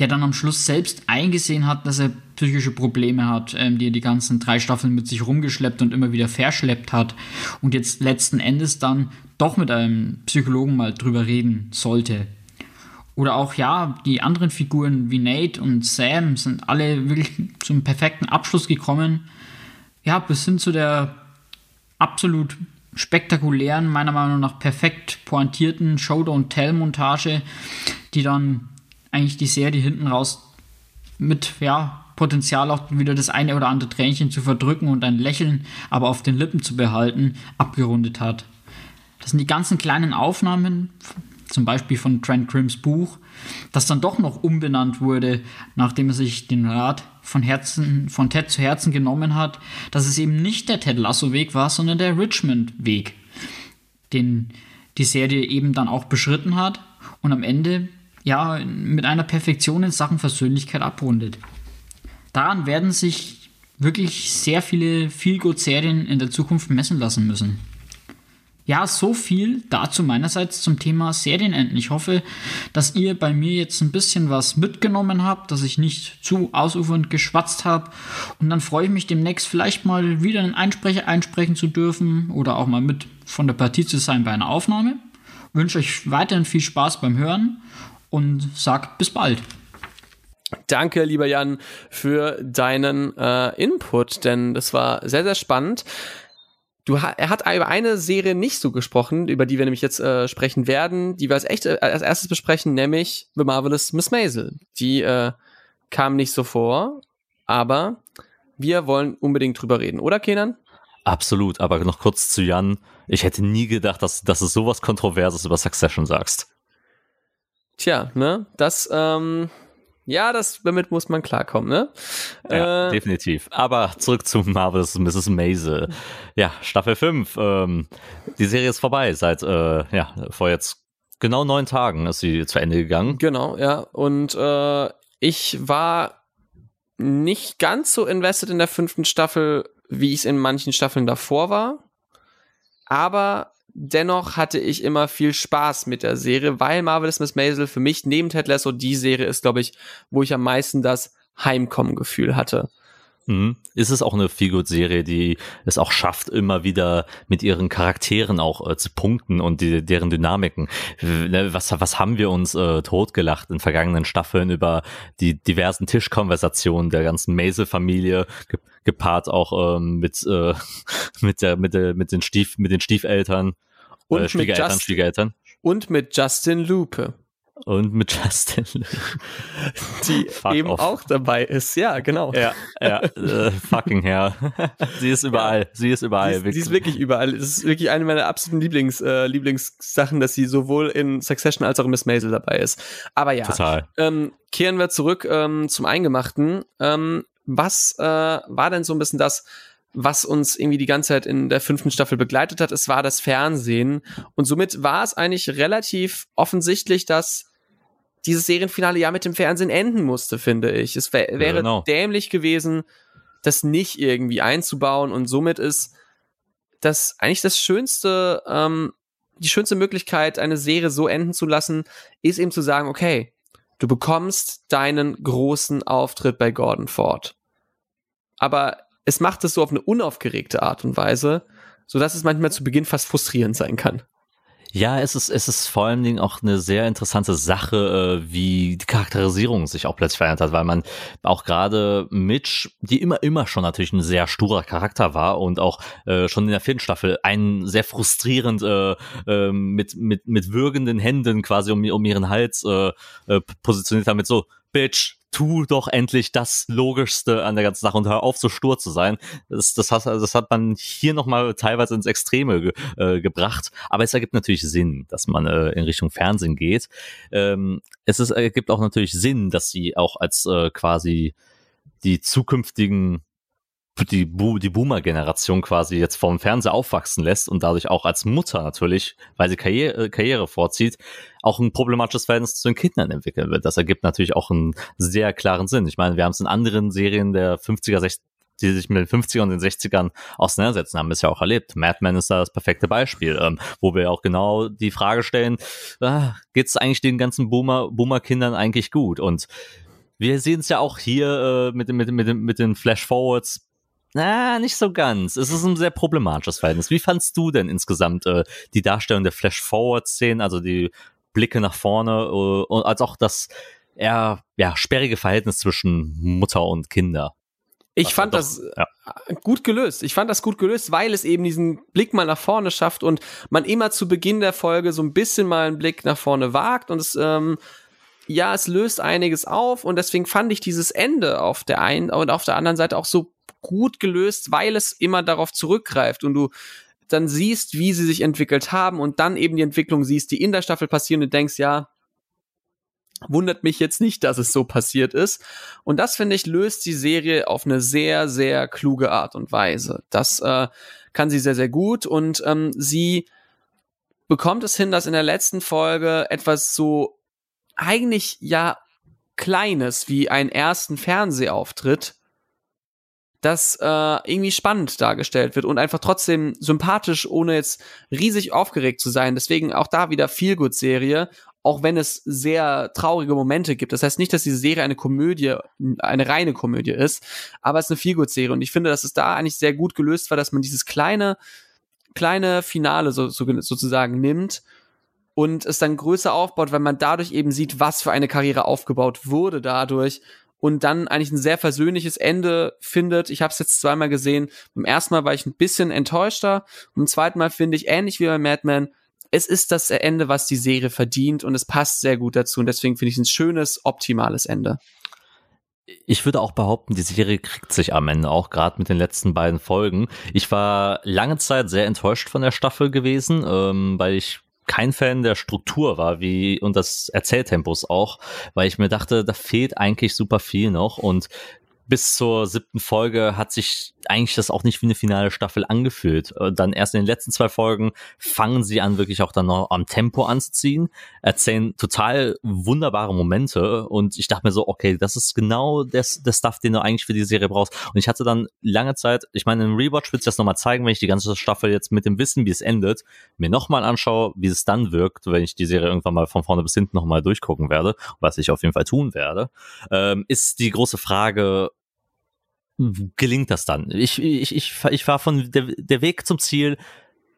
der dann am Schluss selbst eingesehen hat, dass er psychische Probleme hat, ähm, die er die ganzen drei Staffeln mit sich rumgeschleppt und immer wieder verschleppt hat und jetzt letzten Endes dann doch mit einem Psychologen mal drüber reden sollte. Oder auch, ja, die anderen Figuren wie Nate und Sam sind alle wirklich zum perfekten Abschluss gekommen. Ja, bis hin zu der absolut spektakulären, meiner Meinung nach perfekt pointierten Show-Don't-Tell-Montage, die dann eigentlich die Serie hinten raus mit, ja, Potenzial auch wieder das eine oder andere Tränchen zu verdrücken und ein Lächeln aber auf den Lippen zu behalten, abgerundet hat. Das sind die ganzen kleinen Aufnahmen, zum Beispiel von Trent Grimms Buch, das dann doch noch umbenannt wurde, nachdem er sich den Rat von, Herzen, von Ted zu Herzen genommen hat, dass es eben nicht der Ted Lasso-Weg war, sondern der Richmond-Weg, den die Serie eben dann auch beschritten hat und am Ende ja mit einer Perfektion in Sachen Versöhnlichkeit abrundet. Daran werden sich wirklich sehr viele Feel-Good-Serien in der Zukunft messen lassen müssen. Ja, so viel dazu meinerseits zum Thema Serienenden. Ich hoffe, dass ihr bei mir jetzt ein bisschen was mitgenommen habt, dass ich nicht zu ausufernd geschwatzt habe. Und dann freue ich mich demnächst vielleicht mal wieder einen Einsprecher einsprechen zu dürfen oder auch mal mit von der Partie zu sein bei einer Aufnahme. Ich wünsche euch weiterhin viel Spaß beim Hören und sag bis bald. Danke, lieber Jan, für deinen äh, Input, denn das war sehr, sehr spannend. Du, er hat über eine Serie nicht so gesprochen, über die wir nämlich jetzt äh, sprechen werden, die wir als echt äh, als erstes besprechen, nämlich The Marvelous Miss Maisel. Die äh, kam nicht so vor, aber wir wollen unbedingt drüber reden, oder Kenan? Absolut, aber noch kurz zu Jan. Ich hätte nie gedacht, dass, dass du sowas Kontroverses über Succession sagst. Tja, ne, das, ähm, ja, das, damit muss man klarkommen, ne? Ja, äh, definitiv. Aber zurück zu Marvel's Mrs. Maisel. Ja, Staffel 5. Ähm, die Serie ist vorbei. Seit, äh, ja, vor jetzt genau neun Tagen ist sie zu Ende gegangen. Genau, ja. Und äh, ich war nicht ganz so invested in der fünften Staffel, wie ich es in manchen Staffeln davor war. Aber dennoch hatte ich immer viel Spaß mit der Serie, weil Marvelous Miss Maisel für mich neben Ted Lasso die Serie ist, glaube ich, wo ich am meisten das Heimkommen-Gefühl hatte. Mhm. Ist es auch eine Feelgood-Serie, die es auch schafft, immer wieder mit ihren Charakteren auch äh, zu punkten und die, deren Dynamiken. Ne, was, was haben wir uns äh, totgelacht in vergangenen Staffeln über die diversen Tischkonversationen der ganzen Maisel-Familie, ge gepaart auch ähm, mit, äh, mit, der, mit, der, mit, den Stief, mit den Stiefeltern, und äh, Schwiegereltern, Just, Schwiegereltern. Und mit Justin Lupe und mit Justin, die eben off. auch dabei ist. Ja, genau. Ja, ja, äh, fucking hell. sie ist überall. Sie ist überall. Sie ist, sie ist, wirklich überall. Das ist wirklich eine meiner absoluten Lieblings, äh, Lieblingssachen, dass sie sowohl in Succession als auch in Miss Maisel dabei ist. Aber ja, Total. Ähm, kehren wir zurück ähm, zum Eingemachten. Ähm, was äh, war denn so ein bisschen das, was uns irgendwie die ganze Zeit in der fünften Staffel begleitet hat, es war das Fernsehen. Und somit war es eigentlich relativ offensichtlich, dass dieses Serienfinale ja mit dem Fernsehen enden musste, finde ich. Es wär, wäre genau. dämlich gewesen, das nicht irgendwie einzubauen. Und somit ist das eigentlich das schönste, ähm, die schönste Möglichkeit, eine Serie so enden zu lassen, ist eben zu sagen, okay, du bekommst deinen großen Auftritt bei Gordon Ford. Aber es macht es so auf eine unaufgeregte Art und Weise, so dass es manchmal zu Beginn fast frustrierend sein kann. Ja, es ist, es ist vor allen Dingen auch eine sehr interessante Sache, äh, wie die Charakterisierung sich auch plötzlich verändert hat, weil man auch gerade Mitch, die immer, immer schon natürlich ein sehr sturer Charakter war und auch äh, schon in der vierten Staffel einen sehr frustrierend äh, äh, mit, mit, mit würgenden Händen quasi um, um ihren Hals äh, äh, positioniert hat, mit so, Bitch, tu doch endlich das Logischste an der ganzen Sache und hör auf, so stur zu sein. Das, das, hat, das hat man hier nochmal teilweise ins Extreme ge, äh, gebracht. Aber es ergibt natürlich Sinn, dass man äh, in Richtung Fernsehen geht. Ähm, es ist, ergibt auch natürlich Sinn, dass sie auch als äh, quasi die zukünftigen die, Bo die Boomer-Generation quasi jetzt vom Fernseher aufwachsen lässt und dadurch auch als Mutter natürlich, weil sie Karriere, Karriere vorzieht, auch ein problematisches Verhältnis zu den Kindern entwickeln wird. Das ergibt natürlich auch einen sehr klaren Sinn. Ich meine, wir haben es in anderen Serien der 50er, 60er, die sich mit den 50ern und den 60ern auseinandersetzen, haben es ja auch erlebt. Mad Men ist da das perfekte Beispiel, ähm, wo wir auch genau die Frage stellen, ah, geht es eigentlich den ganzen Boomer, Boomer-Kindern eigentlich gut? Und wir sehen es ja auch hier äh, mit, mit, mit, mit den Flash-Forwards na, nicht so ganz. Es ist ein sehr problematisches Verhältnis. Wie fandst du denn insgesamt äh, die Darstellung der Flash-Forward-Szenen, also die Blicke nach vorne, äh, als auch das eher ja, sperrige Verhältnis zwischen Mutter und Kinder? Ich Was fand doch, das ja. gut gelöst. Ich fand das gut gelöst, weil es eben diesen Blick mal nach vorne schafft und man immer zu Beginn der Folge so ein bisschen mal einen Blick nach vorne wagt und es ähm, ja, es löst einiges auf und deswegen fand ich dieses Ende auf der einen und auf der anderen Seite auch so gut gelöst, weil es immer darauf zurückgreift und du dann siehst, wie sie sich entwickelt haben und dann eben die Entwicklung siehst, die in der Staffel passieren und denkst, ja, wundert mich jetzt nicht, dass es so passiert ist. Und das, finde ich, löst die Serie auf eine sehr, sehr kluge Art und Weise. Das äh, kann sie sehr, sehr gut und ähm, sie bekommt es hin, dass in der letzten Folge etwas so eigentlich ja Kleines wie einen ersten Fernsehauftritt das äh, irgendwie spannend dargestellt wird und einfach trotzdem sympathisch, ohne jetzt riesig aufgeregt zu sein. Deswegen auch da wieder Feelgood-Serie, auch wenn es sehr traurige Momente gibt. Das heißt nicht, dass diese Serie eine Komödie, eine reine Komödie ist, aber es ist eine Feelgood-Serie und ich finde, dass es da eigentlich sehr gut gelöst war, dass man dieses kleine, kleine Finale so, so, sozusagen nimmt und es dann größer aufbaut, weil man dadurch eben sieht, was für eine Karriere aufgebaut wurde dadurch und dann eigentlich ein sehr versöhnliches Ende findet. Ich habe es jetzt zweimal gesehen. Beim ersten Mal war ich ein bisschen enttäuschter. Beim zweiten Mal finde ich, ähnlich wie bei Mad Men, es ist das Ende, was die Serie verdient und es passt sehr gut dazu. Und deswegen finde ich ein schönes, optimales Ende. Ich würde auch behaupten, die Serie kriegt sich am Ende auch gerade mit den letzten beiden Folgen. Ich war lange Zeit sehr enttäuscht von der Staffel gewesen, ähm, weil ich kein Fan der Struktur war, wie und des Erzähltempos auch, weil ich mir dachte, da fehlt eigentlich super viel noch. Und bis zur siebten Folge hat sich eigentlich das auch nicht wie eine finale Staffel angefühlt. Äh, dann erst in den letzten zwei Folgen fangen sie an, wirklich auch dann noch am Tempo anzuziehen, erzählen total wunderbare Momente und ich dachte mir so, okay, das ist genau das, der Stuff, den du eigentlich für die Serie brauchst. Und ich hatte dann lange Zeit, ich meine, im Rewatch wird das nochmal zeigen, wenn ich die ganze Staffel jetzt mit dem Wissen, wie es endet, mir nochmal anschaue, wie es dann wirkt, wenn ich die Serie irgendwann mal von vorne bis hinten nochmal durchgucken werde, was ich auf jeden Fall tun werde, ähm, ist die große Frage, gelingt das dann. Ich, ich, ich, ich war von der, der Weg zum Ziel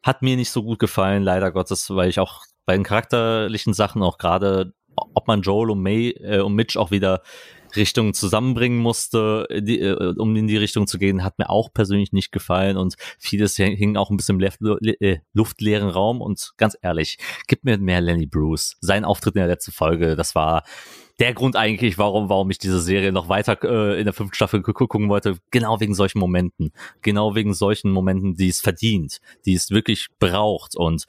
hat mir nicht so gut gefallen, leider Gottes, weil ich auch bei den charakterlichen Sachen auch gerade, ob man Joel und May äh, und Mitch auch wieder Richtungen zusammenbringen musste, die, äh, um in die Richtung zu gehen, hat mir auch persönlich nicht gefallen und vieles hing auch ein bisschen im äh, luftleeren Raum und ganz ehrlich, gib mir mehr Lenny Bruce. Sein Auftritt in der letzten Folge, das war der Grund eigentlich, warum, warum ich diese Serie noch weiter äh, in der fünften Staffel gucken wollte, genau wegen solchen Momenten. Genau wegen solchen Momenten, die es verdient, die es wirklich braucht und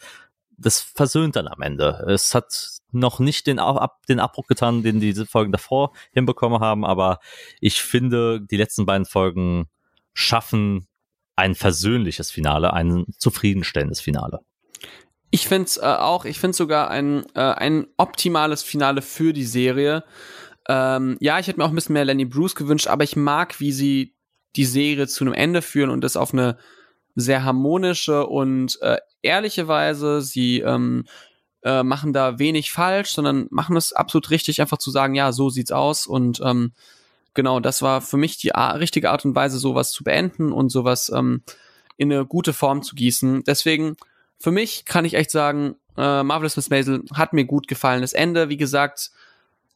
das versöhnt dann am Ende. Es hat noch nicht den, Ab den Abbruch getan, den diese Folgen davor hinbekommen haben, aber ich finde, die letzten beiden Folgen schaffen ein versöhnliches Finale, ein zufriedenstellendes Finale. Ich finde es äh, auch, ich finde sogar ein, äh, ein optimales Finale für die Serie. Ähm, ja, ich hätte mir auch ein bisschen mehr Lenny Bruce gewünscht, aber ich mag, wie sie die Serie zu einem Ende führen und das auf eine sehr harmonische und äh, ehrliche Weise. Sie ähm, äh, machen da wenig falsch, sondern machen es absolut richtig, einfach zu sagen, ja, so sieht's aus. Und ähm, genau, das war für mich die richtige Art und Weise, sowas zu beenden und sowas ähm, in eine gute Form zu gießen. Deswegen für mich kann ich echt sagen, äh, Marvelous Miss Maisel hat mir gut gefallen. Das Ende, wie gesagt,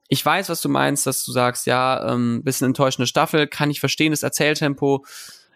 ich weiß, was du meinst, dass du sagst, ja, ähm, bisschen enttäuschende Staffel, kann ich verstehen, das Erzähltempo.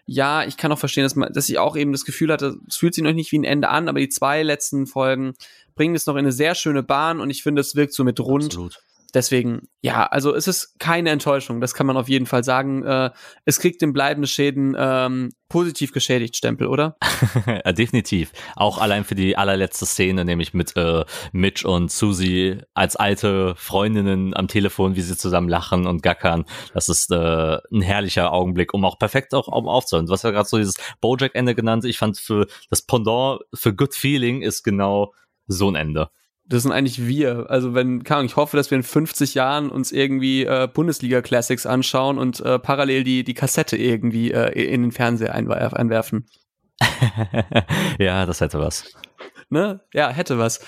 Ja, ich kann auch verstehen, dass, man, dass ich auch eben das Gefühl hatte, es fühlt sich noch nicht wie ein Ende an, aber die zwei letzten Folgen bringen es noch in eine sehr schöne Bahn und ich finde, es wirkt so mit rund. Absolut. Deswegen, ja, also es ist keine Enttäuschung, das kann man auf jeden Fall sagen. Äh, es kriegt den bleibenden Schäden ähm, positiv geschädigt Stempel, oder? definitiv. Auch allein für die allerletzte Szene, nämlich mit äh, Mitch und Susie als alte Freundinnen am Telefon, wie sie zusammen lachen und gackern. Das ist äh, ein herrlicher Augenblick, um auch perfekt auch um aufzuhören. Du hast ja gerade so dieses Bojack-Ende genannt. Ich fand für das Pendant für Good Feeling ist genau so ein Ende das sind eigentlich wir. Also wenn, kann ich hoffe, dass wir in 50 Jahren uns irgendwie äh, Bundesliga Classics anschauen und äh, parallel die, die Kassette irgendwie äh, in den Fernseher einwerf einwerfen. ja, das hätte was. Ne? Ja, hätte was.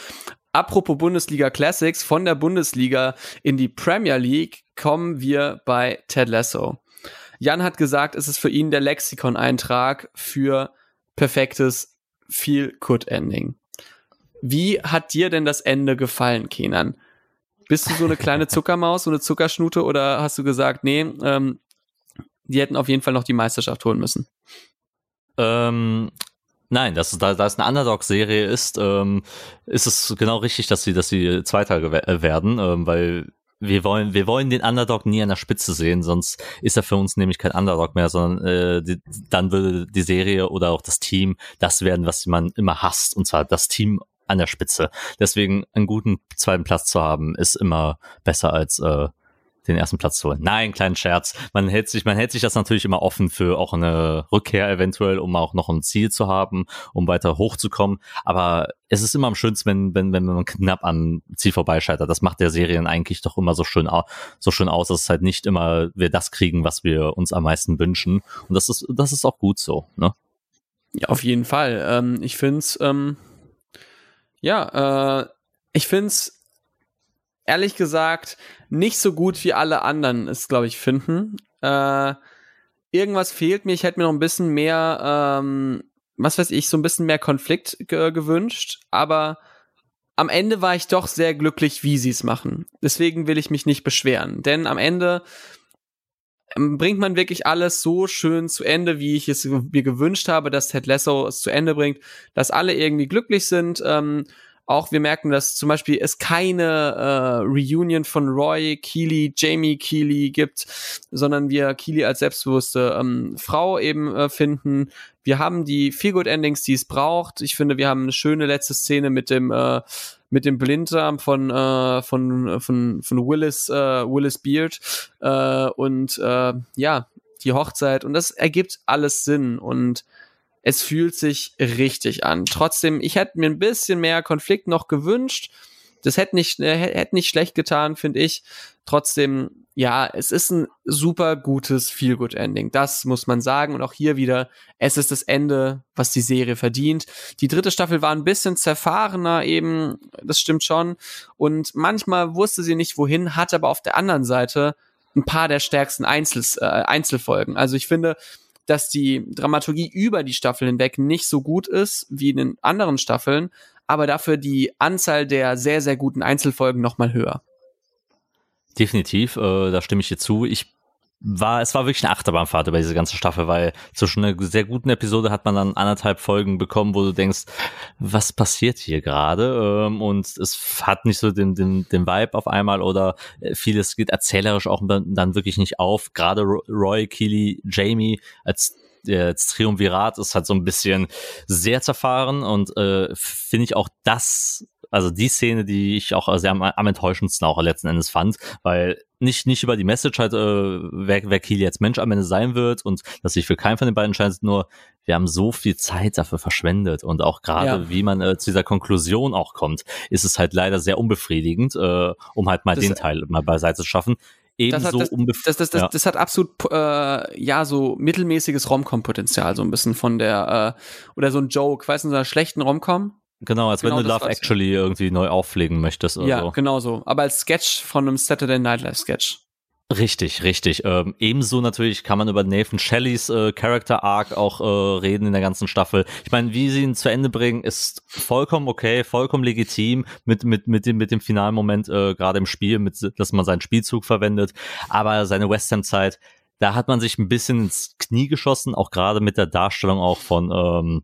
Apropos Bundesliga Classics, von der Bundesliga in die Premier League kommen wir bei Ted Lasso. Jan hat gesagt, es ist für ihn der Lexikon-Eintrag für perfektes Feel-Good-Ending. Wie hat dir denn das Ende gefallen, Kenan? Bist du so eine kleine Zuckermaus, so eine Zuckerschnute oder hast du gesagt, nee, ähm, die hätten auf jeden Fall noch die Meisterschaft holen müssen? Ähm, nein, dass da, da es eine Underdog-Serie ist, ähm, ist es genau richtig, dass sie, dass sie Zweiter äh, werden, ähm, weil wir wollen, wir wollen den Underdog nie an der Spitze sehen, sonst ist er für uns nämlich kein Underdog mehr, sondern äh, die, dann würde die Serie oder auch das Team das werden, was man immer hasst, und zwar das Team an der Spitze. Deswegen einen guten zweiten Platz zu haben, ist immer besser als äh, den ersten Platz zu holen. Nein, kleinen Scherz. Man hält sich, man hält sich das natürlich immer offen für auch eine Rückkehr eventuell, um auch noch ein Ziel zu haben, um weiter hochzukommen. Aber es ist immer am schönsten, wenn, wenn, wenn man knapp am Ziel vorbeischeitert. Das macht der Serien eigentlich doch immer so schön, so schön aus, dass es halt nicht immer wir das kriegen, was wir uns am meisten wünschen. Und das ist, das ist auch gut so, ne? Ja, auf jeden Fall. Ähm, ich finde es, ähm, ja, äh, ich find's ehrlich gesagt nicht so gut, wie alle anderen es, glaube ich, finden. Äh, irgendwas fehlt mir. Ich hätte mir noch ein bisschen mehr, ähm, was weiß ich, so ein bisschen mehr Konflikt ge gewünscht. Aber am Ende war ich doch sehr glücklich, wie sie es machen. Deswegen will ich mich nicht beschweren. Denn am Ende bringt man wirklich alles so schön zu Ende, wie ich es mir gewünscht habe, dass Ted Lasso es zu Ende bringt, dass alle irgendwie glücklich sind. Ähm, auch wir merken, dass zum Beispiel es keine äh, Reunion von Roy Keely, Jamie Keely gibt, sondern wir Keely als selbstbewusste ähm, Frau eben äh, finden. Wir haben die Feel Good Endings, die es braucht. Ich finde, wir haben eine schöne letzte Szene mit dem äh, mit dem Blinddarm von äh, von von von Willis äh, Willis Beard äh, und äh, ja die Hochzeit und das ergibt alles Sinn und es fühlt sich richtig an. Trotzdem, ich hätte mir ein bisschen mehr Konflikt noch gewünscht. Das hätte nicht, äh, hätte nicht schlecht getan, finde ich. Trotzdem, ja, es ist ein super gutes Feel-Good-Ending. Das muss man sagen. Und auch hier wieder, es ist das Ende, was die Serie verdient. Die dritte Staffel war ein bisschen zerfahrener eben, das stimmt schon. Und manchmal wusste sie nicht wohin, hat aber auf der anderen Seite ein paar der stärksten Einzel äh, Einzelfolgen. Also ich finde, dass die Dramaturgie über die Staffel hinweg nicht so gut ist wie in den anderen Staffeln, aber dafür die Anzahl der sehr, sehr guten Einzelfolgen nochmal höher. Definitiv, äh, da stimme ich dir zu. Ich war, es war wirklich eine Achterbahnfahrt über diese ganze Staffel, weil zwischen einer sehr guten Episode hat man dann anderthalb Folgen bekommen, wo du denkst, was passiert hier gerade? Ähm, und es hat nicht so den, den, den Vibe auf einmal oder äh, vieles geht erzählerisch auch dann wirklich nicht auf. Gerade Roy, Keely, Jamie als als Triumvirat ist halt so ein bisschen sehr zerfahren und äh, finde ich auch das also die Szene, die ich auch sehr am, am enttäuschendsten auch letzten Endes fand, weil nicht, nicht über die Message halt, äh, wer, wer Kiel jetzt Mensch am Ende sein wird und dass sich für keinen von den beiden entscheidet, nur wir haben so viel Zeit dafür verschwendet und auch gerade, ja. wie man äh, zu dieser Konklusion auch kommt, ist es halt leider sehr unbefriedigend, äh, um halt mal das den Teil mal beiseite zu schaffen. Ebenso das, das, das, das, ja. das hat absolut äh, ja so mittelmäßiges Romcom-Potenzial, so ein bisschen von der äh, oder so ein Joke, weißt du, so einer schlechten Romcom, Genau, als genau wenn du Love Actually irgendwie neu auflegen möchtest. Oder ja, so. genau so. Aber als Sketch von einem Saturday Night Live Sketch. Richtig, richtig. Ähm, ebenso natürlich kann man über Nathan Shellys äh, Character Arc auch äh, reden in der ganzen Staffel. Ich meine, wie sie ihn zu Ende bringen, ist vollkommen okay, vollkommen legitim mit mit mit dem mit dem finalen Moment äh, gerade im Spiel, mit dass man seinen Spielzug verwendet. Aber seine West Ham Zeit, da hat man sich ein bisschen ins Knie geschossen, auch gerade mit der Darstellung auch von ähm,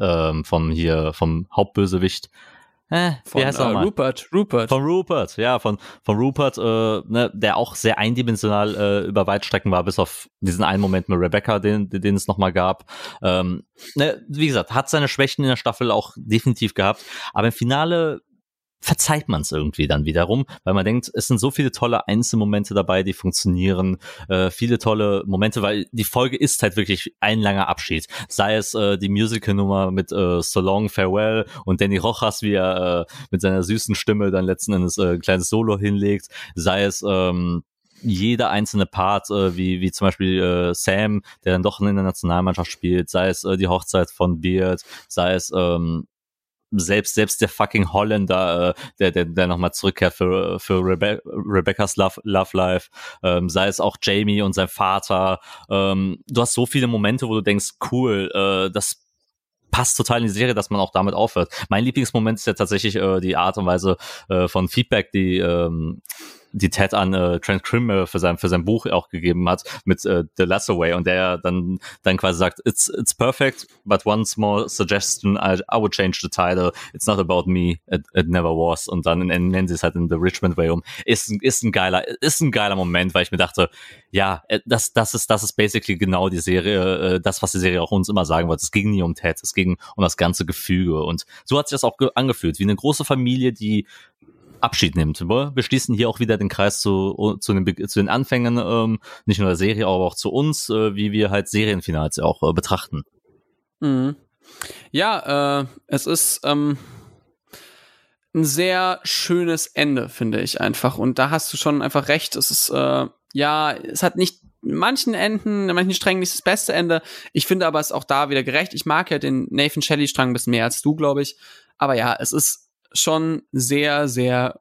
ähm, vom hier, vom Hauptbösewicht. äh, von wie heißt äh, nochmal? Rupert. Rupert. Von Rupert, ja, von, von Rupert, äh, ne, der auch sehr eindimensional äh, über Weitstrecken war, bis auf diesen einen Moment mit Rebecca, den, den es nochmal gab. Ähm, ne, wie gesagt, hat seine Schwächen in der Staffel auch definitiv gehabt, aber im Finale verzeiht man es irgendwie dann wiederum, weil man denkt, es sind so viele tolle Einzelmomente dabei, die funktionieren, äh, viele tolle Momente, weil die Folge ist halt wirklich ein langer Abschied. Sei es äh, die Musical-Nummer mit äh, So Long Farewell und Danny Rojas, wie er äh, mit seiner süßen Stimme dann letzten Endes äh, ein kleines Solo hinlegt, sei es ähm, jeder einzelne Part, äh, wie, wie zum Beispiel äh, Sam, der dann doch in der Nationalmannschaft spielt, sei es äh, die Hochzeit von Beard, sei es ähm, selbst selbst der fucking Holländer, äh, der der der nochmal zurückkehrt für für Rebe Rebecca's Love Love Life, ähm, sei es auch Jamie und sein Vater. Ähm, du hast so viele Momente, wo du denkst, cool, äh, das passt total in die Serie, dass man auch damit aufhört. Mein Lieblingsmoment ist ja tatsächlich äh, die Art und Weise äh, von Feedback, die ähm, die Ted an äh, Trent Crimmel für sein für sein Buch auch gegeben hat mit äh, The Lesser Way und der dann dann quasi sagt it's it's perfect but one small suggestion I, I would change the title. It's not about me it, it never was. Und dann nennen sie es halt in The Richmond Way um. Ist ist ein geiler ist ein geiler Moment weil ich mir dachte ja äh, das das ist das ist basically genau die Serie äh, das was die Serie auch uns immer sagen wollte. Es ging nie um Ted es ging um das ganze Gefüge. Und so hat sich das auch angefühlt wie eine große Familie die Abschied nimmt. Wir schließen hier auch wieder den Kreis zu, zu, den, zu den Anfängen, ähm, nicht nur der Serie, aber auch zu uns, äh, wie wir halt Serienfinals auch äh, betrachten. Mhm. Ja, äh, es ist ähm, ein sehr schönes Ende, finde ich einfach. Und da hast du schon einfach recht. Es ist, äh, ja, es hat nicht manchen Enden, in manchen Strängen nicht das beste Ende. Ich finde aber es auch da wieder gerecht. Ich mag ja den Nathan Shelley Strang ein bisschen mehr als du, glaube ich. Aber ja, es ist schon sehr, sehr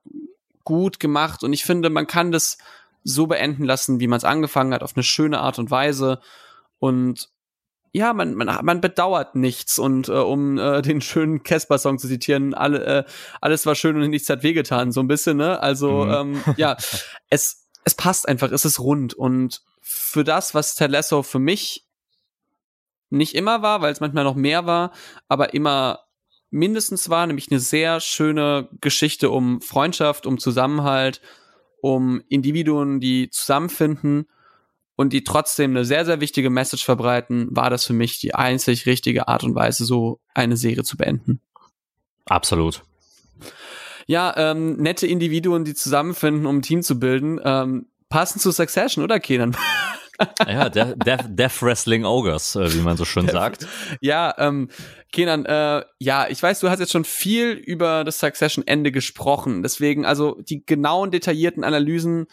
gut gemacht und ich finde, man kann das so beenden lassen, wie man es angefangen hat, auf eine schöne Art und Weise und ja, man, man, man bedauert nichts und äh, um äh, den schönen Casper-Song zu zitieren, alle, äh, alles war schön und nichts hat wehgetan, so ein bisschen, ne? Also, mhm. ähm, ja, es, es passt einfach, es ist rund und für das, was Ted für mich nicht immer war, weil es manchmal noch mehr war, aber immer mindestens war, nämlich eine sehr schöne Geschichte um Freundschaft, um Zusammenhalt, um Individuen, die zusammenfinden und die trotzdem eine sehr, sehr wichtige Message verbreiten, war das für mich die einzig richtige Art und Weise, so eine Serie zu beenden. Absolut. Ja, ähm, nette Individuen, die zusammenfinden, um ein Team zu bilden. Ähm, passend zu Succession, oder Kenan? ja, Death, Death, Death Wrestling Ogres, äh, wie man so schön sagt. Ja, ähm, Kenan, äh, ja, ich weiß, du hast jetzt schon viel über das Succession-Ende gesprochen. Deswegen, also die genauen, detaillierten Analysen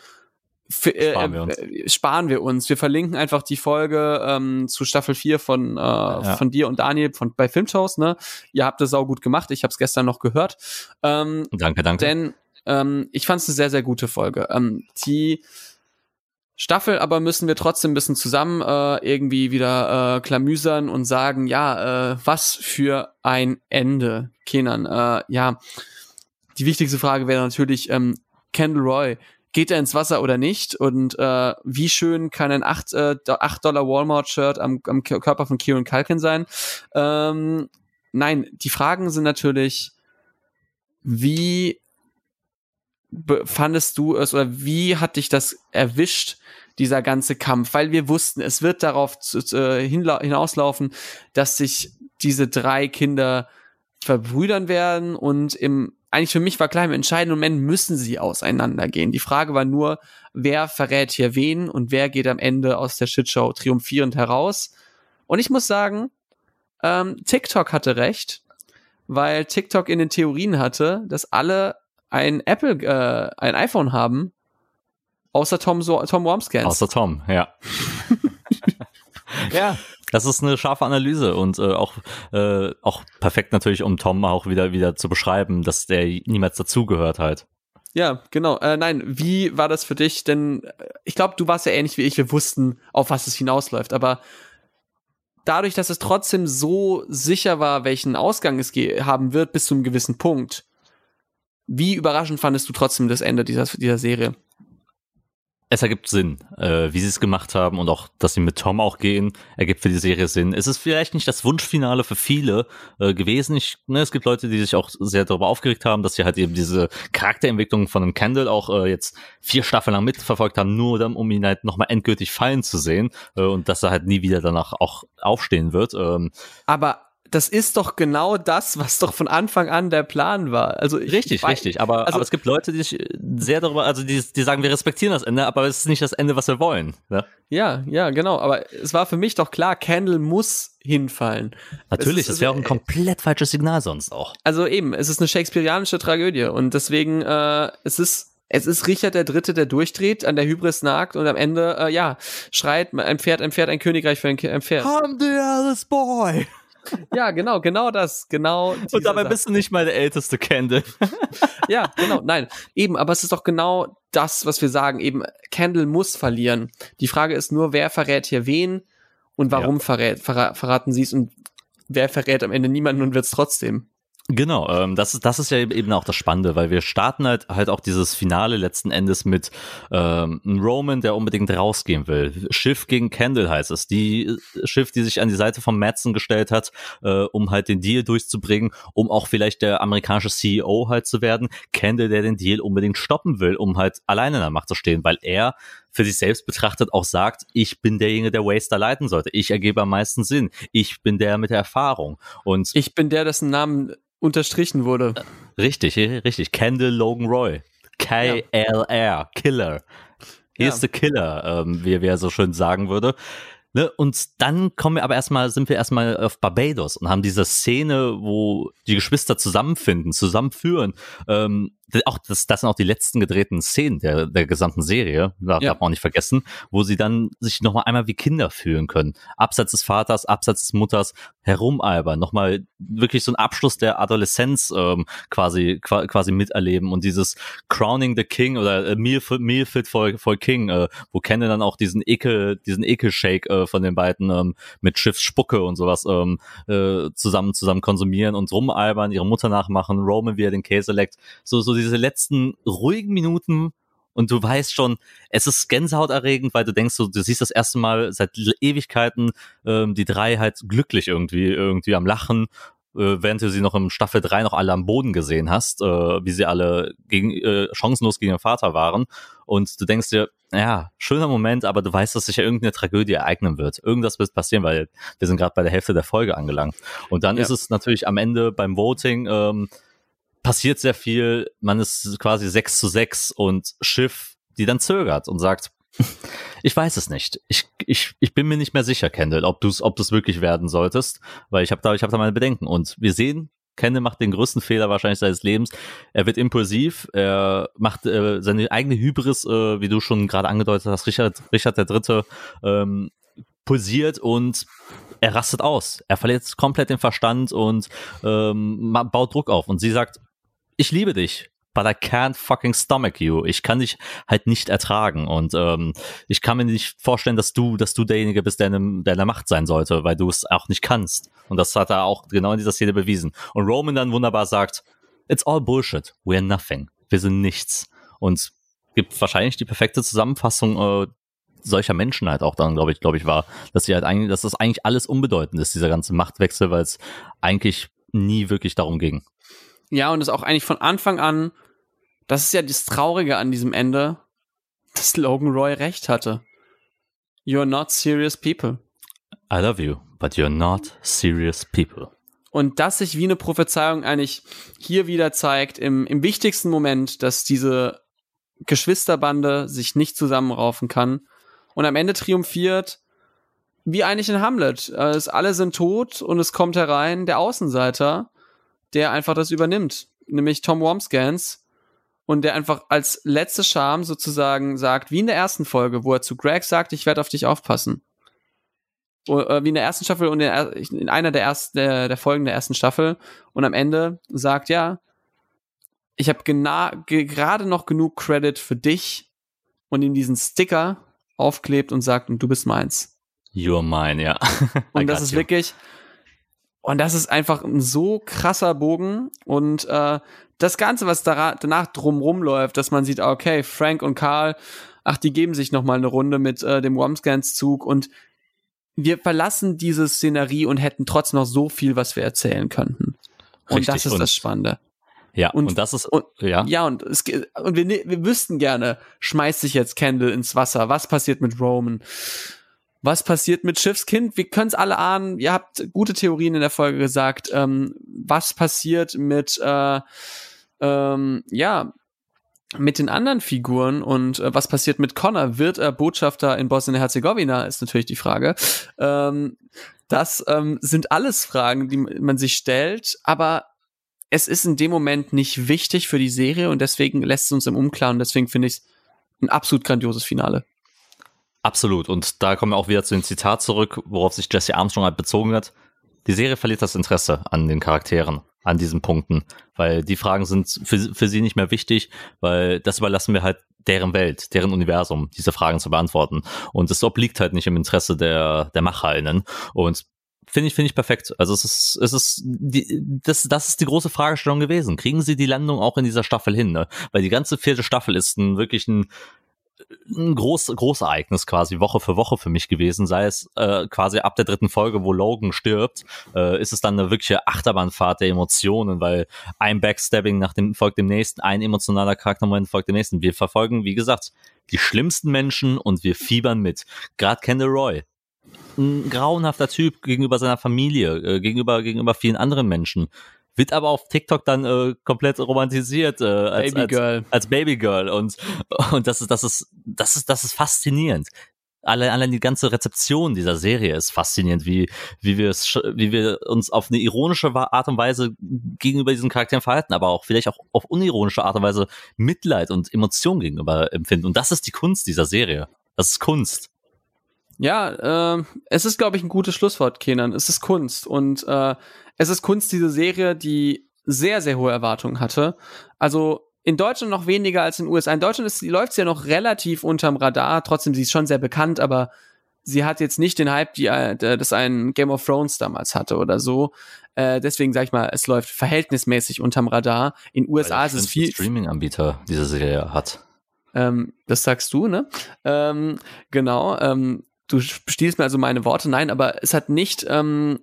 für, äh, sparen, wir uns. Äh, sparen wir uns. Wir verlinken einfach die Folge ähm, zu Staffel 4 von, äh, ja. von dir und Daniel von, bei Filmshows. Ne? Ihr habt das sau gut gemacht. Ich habe es gestern noch gehört. Ähm, danke, danke. Denn ähm, ich fand es eine sehr, sehr gute Folge. Ähm, die Staffel, aber müssen wir trotzdem ein bisschen zusammen äh, irgendwie wieder äh, klamüsern und sagen, ja, äh, was für ein Ende, Kenan. Äh, ja, die wichtigste Frage wäre natürlich, ähm, Kendall Roy, geht er ins Wasser oder nicht? Und äh, wie schön kann ein 8, äh, 8 Dollar Walmart-Shirt am, am Körper von Kieran Culkin sein? Ähm, nein, die Fragen sind natürlich, wie fandest du es oder wie hat dich das erwischt, dieser ganze Kampf? Weil wir wussten, es wird darauf zu, äh, hinauslaufen, dass sich diese drei Kinder verbrüdern werden und im eigentlich für mich war klar, im entscheidenden Moment müssen sie auseinandergehen. Die Frage war nur, wer verrät hier wen und wer geht am Ende aus der Shitshow triumphierend heraus. Und ich muss sagen, ähm, TikTok hatte recht, weil TikTok in den Theorien hatte, dass alle ein Apple, äh, ein iPhone haben, außer Tom, so Tom Wormscans. Außer Tom, ja. ja, das ist eine scharfe Analyse und äh, auch, äh, auch perfekt natürlich, um Tom auch wieder, wieder zu beschreiben, dass der niemals dazugehört halt. Ja, genau. Äh, nein, wie war das für dich? Denn äh, ich glaube, du warst ja ähnlich wie ich. Wir wussten, auf was es hinausläuft. Aber dadurch, dass es trotzdem so sicher war, welchen Ausgang es haben wird bis zu einem gewissen Punkt, wie überraschend fandest du trotzdem das Ende dieser, dieser Serie? es ergibt Sinn, äh, wie sie es gemacht haben und auch, dass sie mit Tom auch gehen, ergibt für die Serie Sinn. Es ist vielleicht nicht das Wunschfinale für viele äh, gewesen. Ich, ne, es gibt Leute, die sich auch sehr darüber aufgeregt haben, dass sie halt eben diese Charakterentwicklung von einem Candle auch äh, jetzt vier Staffeln lang mitverfolgt haben, nur dann, um ihn halt nochmal endgültig fallen zu sehen äh, und dass er halt nie wieder danach auch aufstehen wird. Ähm, Aber das ist doch genau das, was doch von Anfang an der Plan war. Also ich, richtig, ich weiß, richtig. Aber, also- aber es gibt Leute, die sich sehr darüber, also die, die sagen, wir respektieren das Ende, aber es ist nicht das Ende, was wir wollen. Ne? Ja, ja, genau. Aber es war für mich doch klar, Candle muss hinfallen. Natürlich, ist- das wäre auch ein komplett falsches Signal sonst auch. Also eben, es ist eine shakespearianische Tragödie und deswegen, äh, es ist es ist Richard der Dritte, der durchdreht, an der Hybris nagt und am Ende, äh, ja, schreit, ein Pferd, ein Pferd, ein Königreich für ein, ein Pferd. I'm the eldest boy. Ja, genau, genau das, genau. Und dabei Satz. bist du nicht mal der älteste Candle. Ja, genau, nein, eben, aber es ist doch genau das, was wir sagen, eben, Candle muss verlieren. Die Frage ist nur, wer verrät hier wen und warum verrät, verra verraten sie es und wer verrät am Ende niemanden und wird es trotzdem. Genau, ähm, das ist das ist ja eben auch das Spannende, weil wir starten halt halt auch dieses Finale letzten Endes mit ähm, Roman, der unbedingt rausgehen will. Schiff gegen Candle heißt es. Die äh, Schiff, die sich an die Seite von Madsen gestellt hat, äh, um halt den Deal durchzubringen, um auch vielleicht der amerikanische CEO halt zu werden. Candle, der den Deal unbedingt stoppen will, um halt alleine in der Macht zu stehen, weil er für sich selbst betrachtet auch sagt, ich bin derjenige, der Waster leiten sollte. Ich ergebe am meisten Sinn. Ich bin der mit der Erfahrung. Und Ich bin der, dessen Namen unterstrichen wurde. Richtig, richtig. Kendall Logan Roy. KLR, Killer. Hier Ja. ist der Killer, ähm, wie, wie er so schön sagen würde. Ne? Und dann kommen wir aber erstmal, sind wir erstmal auf Barbados und haben diese Szene, wo die Geschwister zusammenfinden, zusammenführen. Ähm, auch das, das sind auch die letzten gedrehten Szenen der, der gesamten Serie, darf, Ja. darf man auch nicht vergessen, wo sie dann sich nochmal einmal wie Kinder fühlen können. Abseits des Vaters, abseits des Mutters, herumalbern, nochmal wirklich so ein Abschluss der Adoleszenz ähm, quasi, qua- quasi miterleben und dieses Crowning the King oder äh, Meal, for- Meal Fit for, for King, äh, wo Kenne dann auch diesen Ekel, diesen Ekelshake äh, von den beiden ähm, mit Schiffsspucke und sowas ähm, äh, zusammen zusammen konsumieren und rumalbern, ihre Mutter nachmachen, Roman, wie er den Käse leckt, so so diese letzten ruhigen Minuten und du weißt schon, es ist gänsehautaerregend, weil du denkst, so, du siehst das erste Mal seit Ewigkeiten ähm, die drei halt glücklich irgendwie, irgendwie am Lachen, äh, während du sie noch im Staffel 3 noch alle am Boden gesehen hast, äh, wie sie alle gegen, äh, chancenlos gegen ihren Vater waren. Und du denkst dir, ja, schöner Moment, aber du weißt, dass sich ja irgendeine Tragödie ereignen wird. Irgendwas wird passieren, weil wir sind gerade bei der Hälfte der Folge angelangt. Und dann Ja. ist es natürlich am Ende beim Voting, ähm, passiert sehr viel, man ist quasi 6 zu 6 und Schiff, die dann zögert und sagt, ich weiß es nicht. Ich, ich, ich bin mir nicht mehr sicher, Kendall, ob du es ob du's wirklich werden solltest, weil ich habe da, ich hab da meine Bedenken. Und wir sehen, Kendall macht den größten Fehler wahrscheinlich seines Lebens. Er wird impulsiv, er macht äh, seine eigene Hybris, äh, wie du schon gerade angedeutet hast, Richard, Richard der Dritte, ähm, pulsiert und er rastet aus. Er verliert komplett den Verstand und ähm, baut Druck auf. Und sie sagt, ich liebe dich, but I can't fucking stomach you. Ich kann dich halt nicht ertragen. Und ähm, ich kann mir nicht vorstellen, dass du, dass du derjenige bist, der in, der in der Macht sein sollte, weil du es auch nicht kannst. Und das hat er auch genau in dieser Szene bewiesen. Und Roman dann wunderbar sagt, it's all bullshit. We're nothing. Wir sind nichts. Und gibt wahrscheinlich die perfekte Zusammenfassung äh, solcher Menschen halt auch dann, glaube ich, glaube ich, war, dass sie halt eigentlich, dass das eigentlich alles unbedeutend ist, dieser ganze Machtwechsel, weil es eigentlich nie wirklich darum ging. Ja, und es auch eigentlich von Anfang an, das ist ja das Traurige an diesem Ende, dass Logan Roy recht hatte. You're not serious people. I love you, but you're not serious people. Und das sich wie eine Prophezeiung eigentlich hier wieder zeigt, im, im wichtigsten Moment, dass diese Geschwisterbande sich nicht zusammenraufen kann und am Ende triumphiert, wie eigentlich in Hamlet. Es, alle sind tot und es kommt herein der Außenseiter, der einfach das übernimmt, nämlich Tom Womskans und der einfach als letzte Scham sozusagen sagt, wie in der ersten Folge, wo er zu Greg sagt, ich werde auf dich aufpassen. Äh, Wie in der ersten Staffel und in, er- einer der, ersten, der, der Folgen der ersten Staffel und am Ende sagt, ja, ich habe ge gerade noch genug Credit für dich und ihm diesen Sticker aufklebt und sagt, und du bist meins. You're mine, ja. Und das ist you. wirklich, und das ist einfach ein so krasser Bogen und äh, das Ganze, was dara- danach drumrum läuft, dass man sieht, okay, Frank und Carl ach, die geben sich noch mal eine Runde mit äh, dem Womscans-Zug und wir verlassen diese Szenerie und hätten trotzdem noch so viel, was wir erzählen könnten. Und Richtig, das ist und- das Spannende. Ja, Und- und, das ist, und- ja, Ja, und, es, und wir, ne- wir wüssten gerne, schmeißt sich jetzt Kendall ins Wasser? Was passiert mit Roman? Was passiert mit Schiffskind? Wir können es alle ahnen. Ihr habt gute Theorien in der Folge gesagt. Ähm, was passiert mit, äh, ähm, ja, mit den anderen Figuren und äh, was passiert mit Connor? Wird er Botschafter in Bosnien-Herzegowina? Ist natürlich die Frage. Ähm, das ähm, sind alles Fragen, die man sich stellt, aber es ist in dem Moment nicht wichtig für die Serie und deswegen lässt es uns im Unklaren. Deswegen finde ich es ein absolut grandioses Finale. Absolut. Und da kommen wir auch wieder zu dem Zitat zurück, worauf sich Jesse Armstrong halt bezogen hat. Die Serie verliert das Interesse an den Charakteren, an diesen Punkten, weil die Fragen sind für, für sie nicht mehr wichtig, weil das überlassen wir halt deren Welt, deren Universum, diese Fragen zu beantworten. Und es obliegt halt nicht im Interesse der, der MacherInnen. Und finde ich, finde ich perfekt. Also es ist, es ist, die, das, das ist die große Fragestellung gewesen. Kriegen sie die Landung auch in dieser Staffel hin, ne? Weil die ganze vierte Staffel ist ein wirklich ein, ein groß, Großereignis quasi Woche für Woche für mich gewesen, sei es äh, quasi ab der dritten Folge, wo Logan stirbt, äh, ist es dann eine wirkliche Achterbahnfahrt der Emotionen, weil ein Backstabbing nach dem folgt dem nächsten, ein emotionaler Charaktermoment folgt dem nächsten. Wir verfolgen, wie gesagt, die schlimmsten Menschen und wir fiebern mit. Gerade Kendall Roy, ein grauenhafter Typ gegenüber seiner Familie, äh, gegenüber gegenüber vielen anderen Menschen. Wird aber auf TikTok dann äh, komplett romantisiert äh, als, Baby als, als Babygirl und und das ist das ist das ist das ist faszinierend. Allein, allein die ganze Rezeption dieser Serie ist faszinierend, wie wie wir es wie wir uns auf eine ironische Art und Weise gegenüber diesen Charakteren verhalten, aber auch vielleicht auch auf unironische Art und Weise Mitleid und Emotion gegenüber empfinden. Und das ist die Kunst dieser Serie. Das ist Kunst. Ja, äh, es ist, glaube ich, ein gutes Schlusswort, Kenan. Es ist Kunst. Und äh, es ist Kunst, diese Serie, die sehr, sehr hohe Erwartungen hatte. Also in Deutschland noch weniger als in den USA. In Deutschland ist, läuft sie ja noch relativ unterm Radar. Trotzdem, sie ist schon sehr bekannt, aber sie hat jetzt nicht den Hype, die äh, das ein Game of Thrones damals hatte oder so. Äh, deswegen sag ich mal, es läuft verhältnismäßig unterm Radar. In USA ist es viel, Streaming-Anbieter diese Serie hat. ähm, das sagst du, ne? Ähm, genau. Ähm, du stiehlst mir also meine Worte. Nein, aber es hat nicht ähm,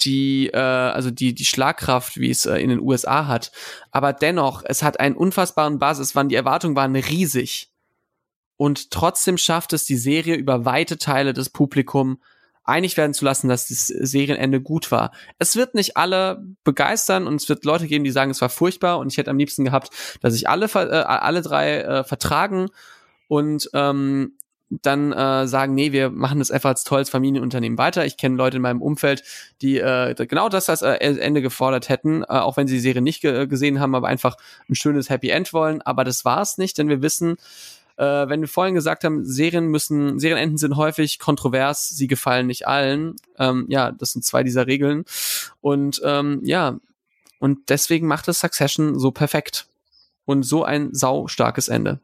die, äh, also die, die Schlagkraft, wie es äh, in den USA hat. Aber dennoch, es hat einen unfassbaren Basis, waren die Erwartungen waren riesig. Und trotzdem schafft es die Serie über weite Teile des Publikum einig werden zu lassen, dass das Serienende gut war. Es wird nicht alle begeistern und es wird Leute geben, die sagen, es war furchtbar und ich hätte am liebsten gehabt, dass sich alle, äh, alle drei äh, vertragen und ähm, dann äh, sagen, nee, wir machen das einfach als tolles Familienunternehmen weiter. Ich kenne Leute in meinem Umfeld, die äh, genau das als äh, Ende gefordert hätten, äh, auch wenn sie die Serie nicht ge gesehen haben, aber einfach ein schönes Happy End wollen. Aber das war es nicht, denn wir wissen, äh, wenn wir vorhin gesagt haben, Serien müssen, Serienenden sind häufig kontrovers, sie gefallen nicht allen. Ähm, ja, das sind zwei dieser Regeln. Und ähm, ja, und deswegen macht es Succession so perfekt. Und so ein saustarkes Ende.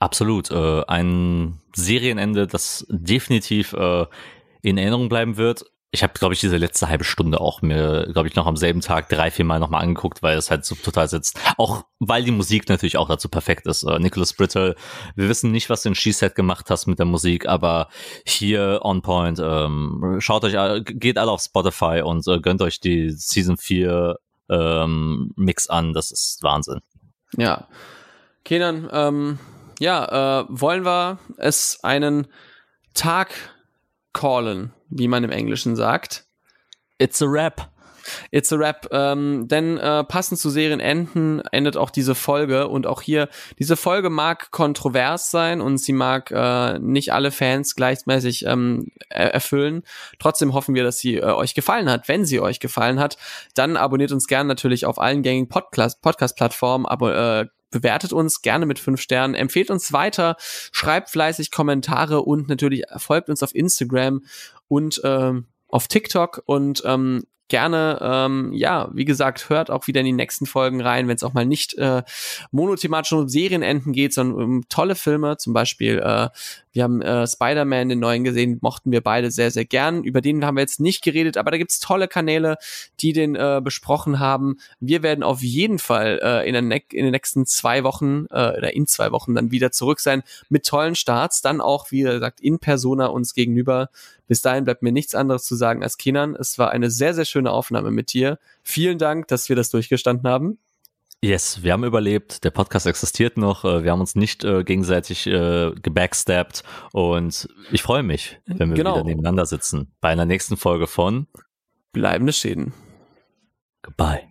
Absolut. Äh, ein Serienende, das definitiv äh, in Erinnerung bleiben wird. Ich habe, glaube ich, diese letzte halbe Stunde auch mir, glaube ich, noch am selben Tag drei, vier Mal nochmal angeguckt, weil es halt so total sitzt. Auch weil die Musik natürlich auch dazu perfekt ist. Äh, Nicholas Brittle, wir wissen nicht, was du in She-Set gemacht hast mit der Musik, aber hier on point. Ähm, schaut euch, all- geht alle auf Spotify und äh, gönnt euch die Season 4 ähm, Mix an. Das ist Wahnsinn. Ja. Kenan, ähm, ja, äh, wollen wir es einen Tag callen, wie man im Englischen sagt? It's a rap. It's a Rap, ähm, denn äh, passend zu Serienenden endet auch diese Folge und auch hier, diese Folge mag kontrovers sein und sie mag äh, nicht alle Fans gleichmäßig ähm, er erfüllen. Trotzdem hoffen wir, dass sie äh, euch gefallen hat. Wenn sie euch gefallen hat, dann abonniert uns gerne natürlich auf allen gängigen Podcast- Podcast-Plattformen, aber äh, bewertet uns gerne mit fünf Sternen, empfehlt uns weiter, schreibt fleißig Kommentare und natürlich folgt uns auf Instagram und ähm, auf TikTok und ähm, gerne, ähm, ja, wie gesagt, hört auch wieder in die nächsten Folgen rein, wenn es auch mal nicht äh, monothematisch um Serienenden geht, sondern um tolle Filme. Zum Beispiel, äh, wir haben äh, Spider-Man, den neuen gesehen, mochten wir beide sehr, sehr gern. Über den haben wir jetzt nicht geredet, aber da gibt's tolle Kanäle, die den äh, besprochen haben. Wir werden auf jeden Fall äh, in, den in den nächsten zwei Wochen äh, oder in zwei Wochen dann wieder zurück sein mit tollen Starts. Dann auch, wie gesagt, in Persona uns gegenüber. Bis dahin bleibt mir nichts anderes zu sagen als Kenan. Es war eine sehr, sehr schöne Aufnahme mit dir. Vielen Dank, dass wir das durchgestanden haben. Yes, wir haben überlebt. Der Podcast existiert noch. Äh, wir haben uns nicht äh, gegenseitig äh, gebackstabbt und ich freue mich, wenn wir genau. wieder nebeneinander sitzen bei einer nächsten Folge von Bleibende Schäden. Goodbye.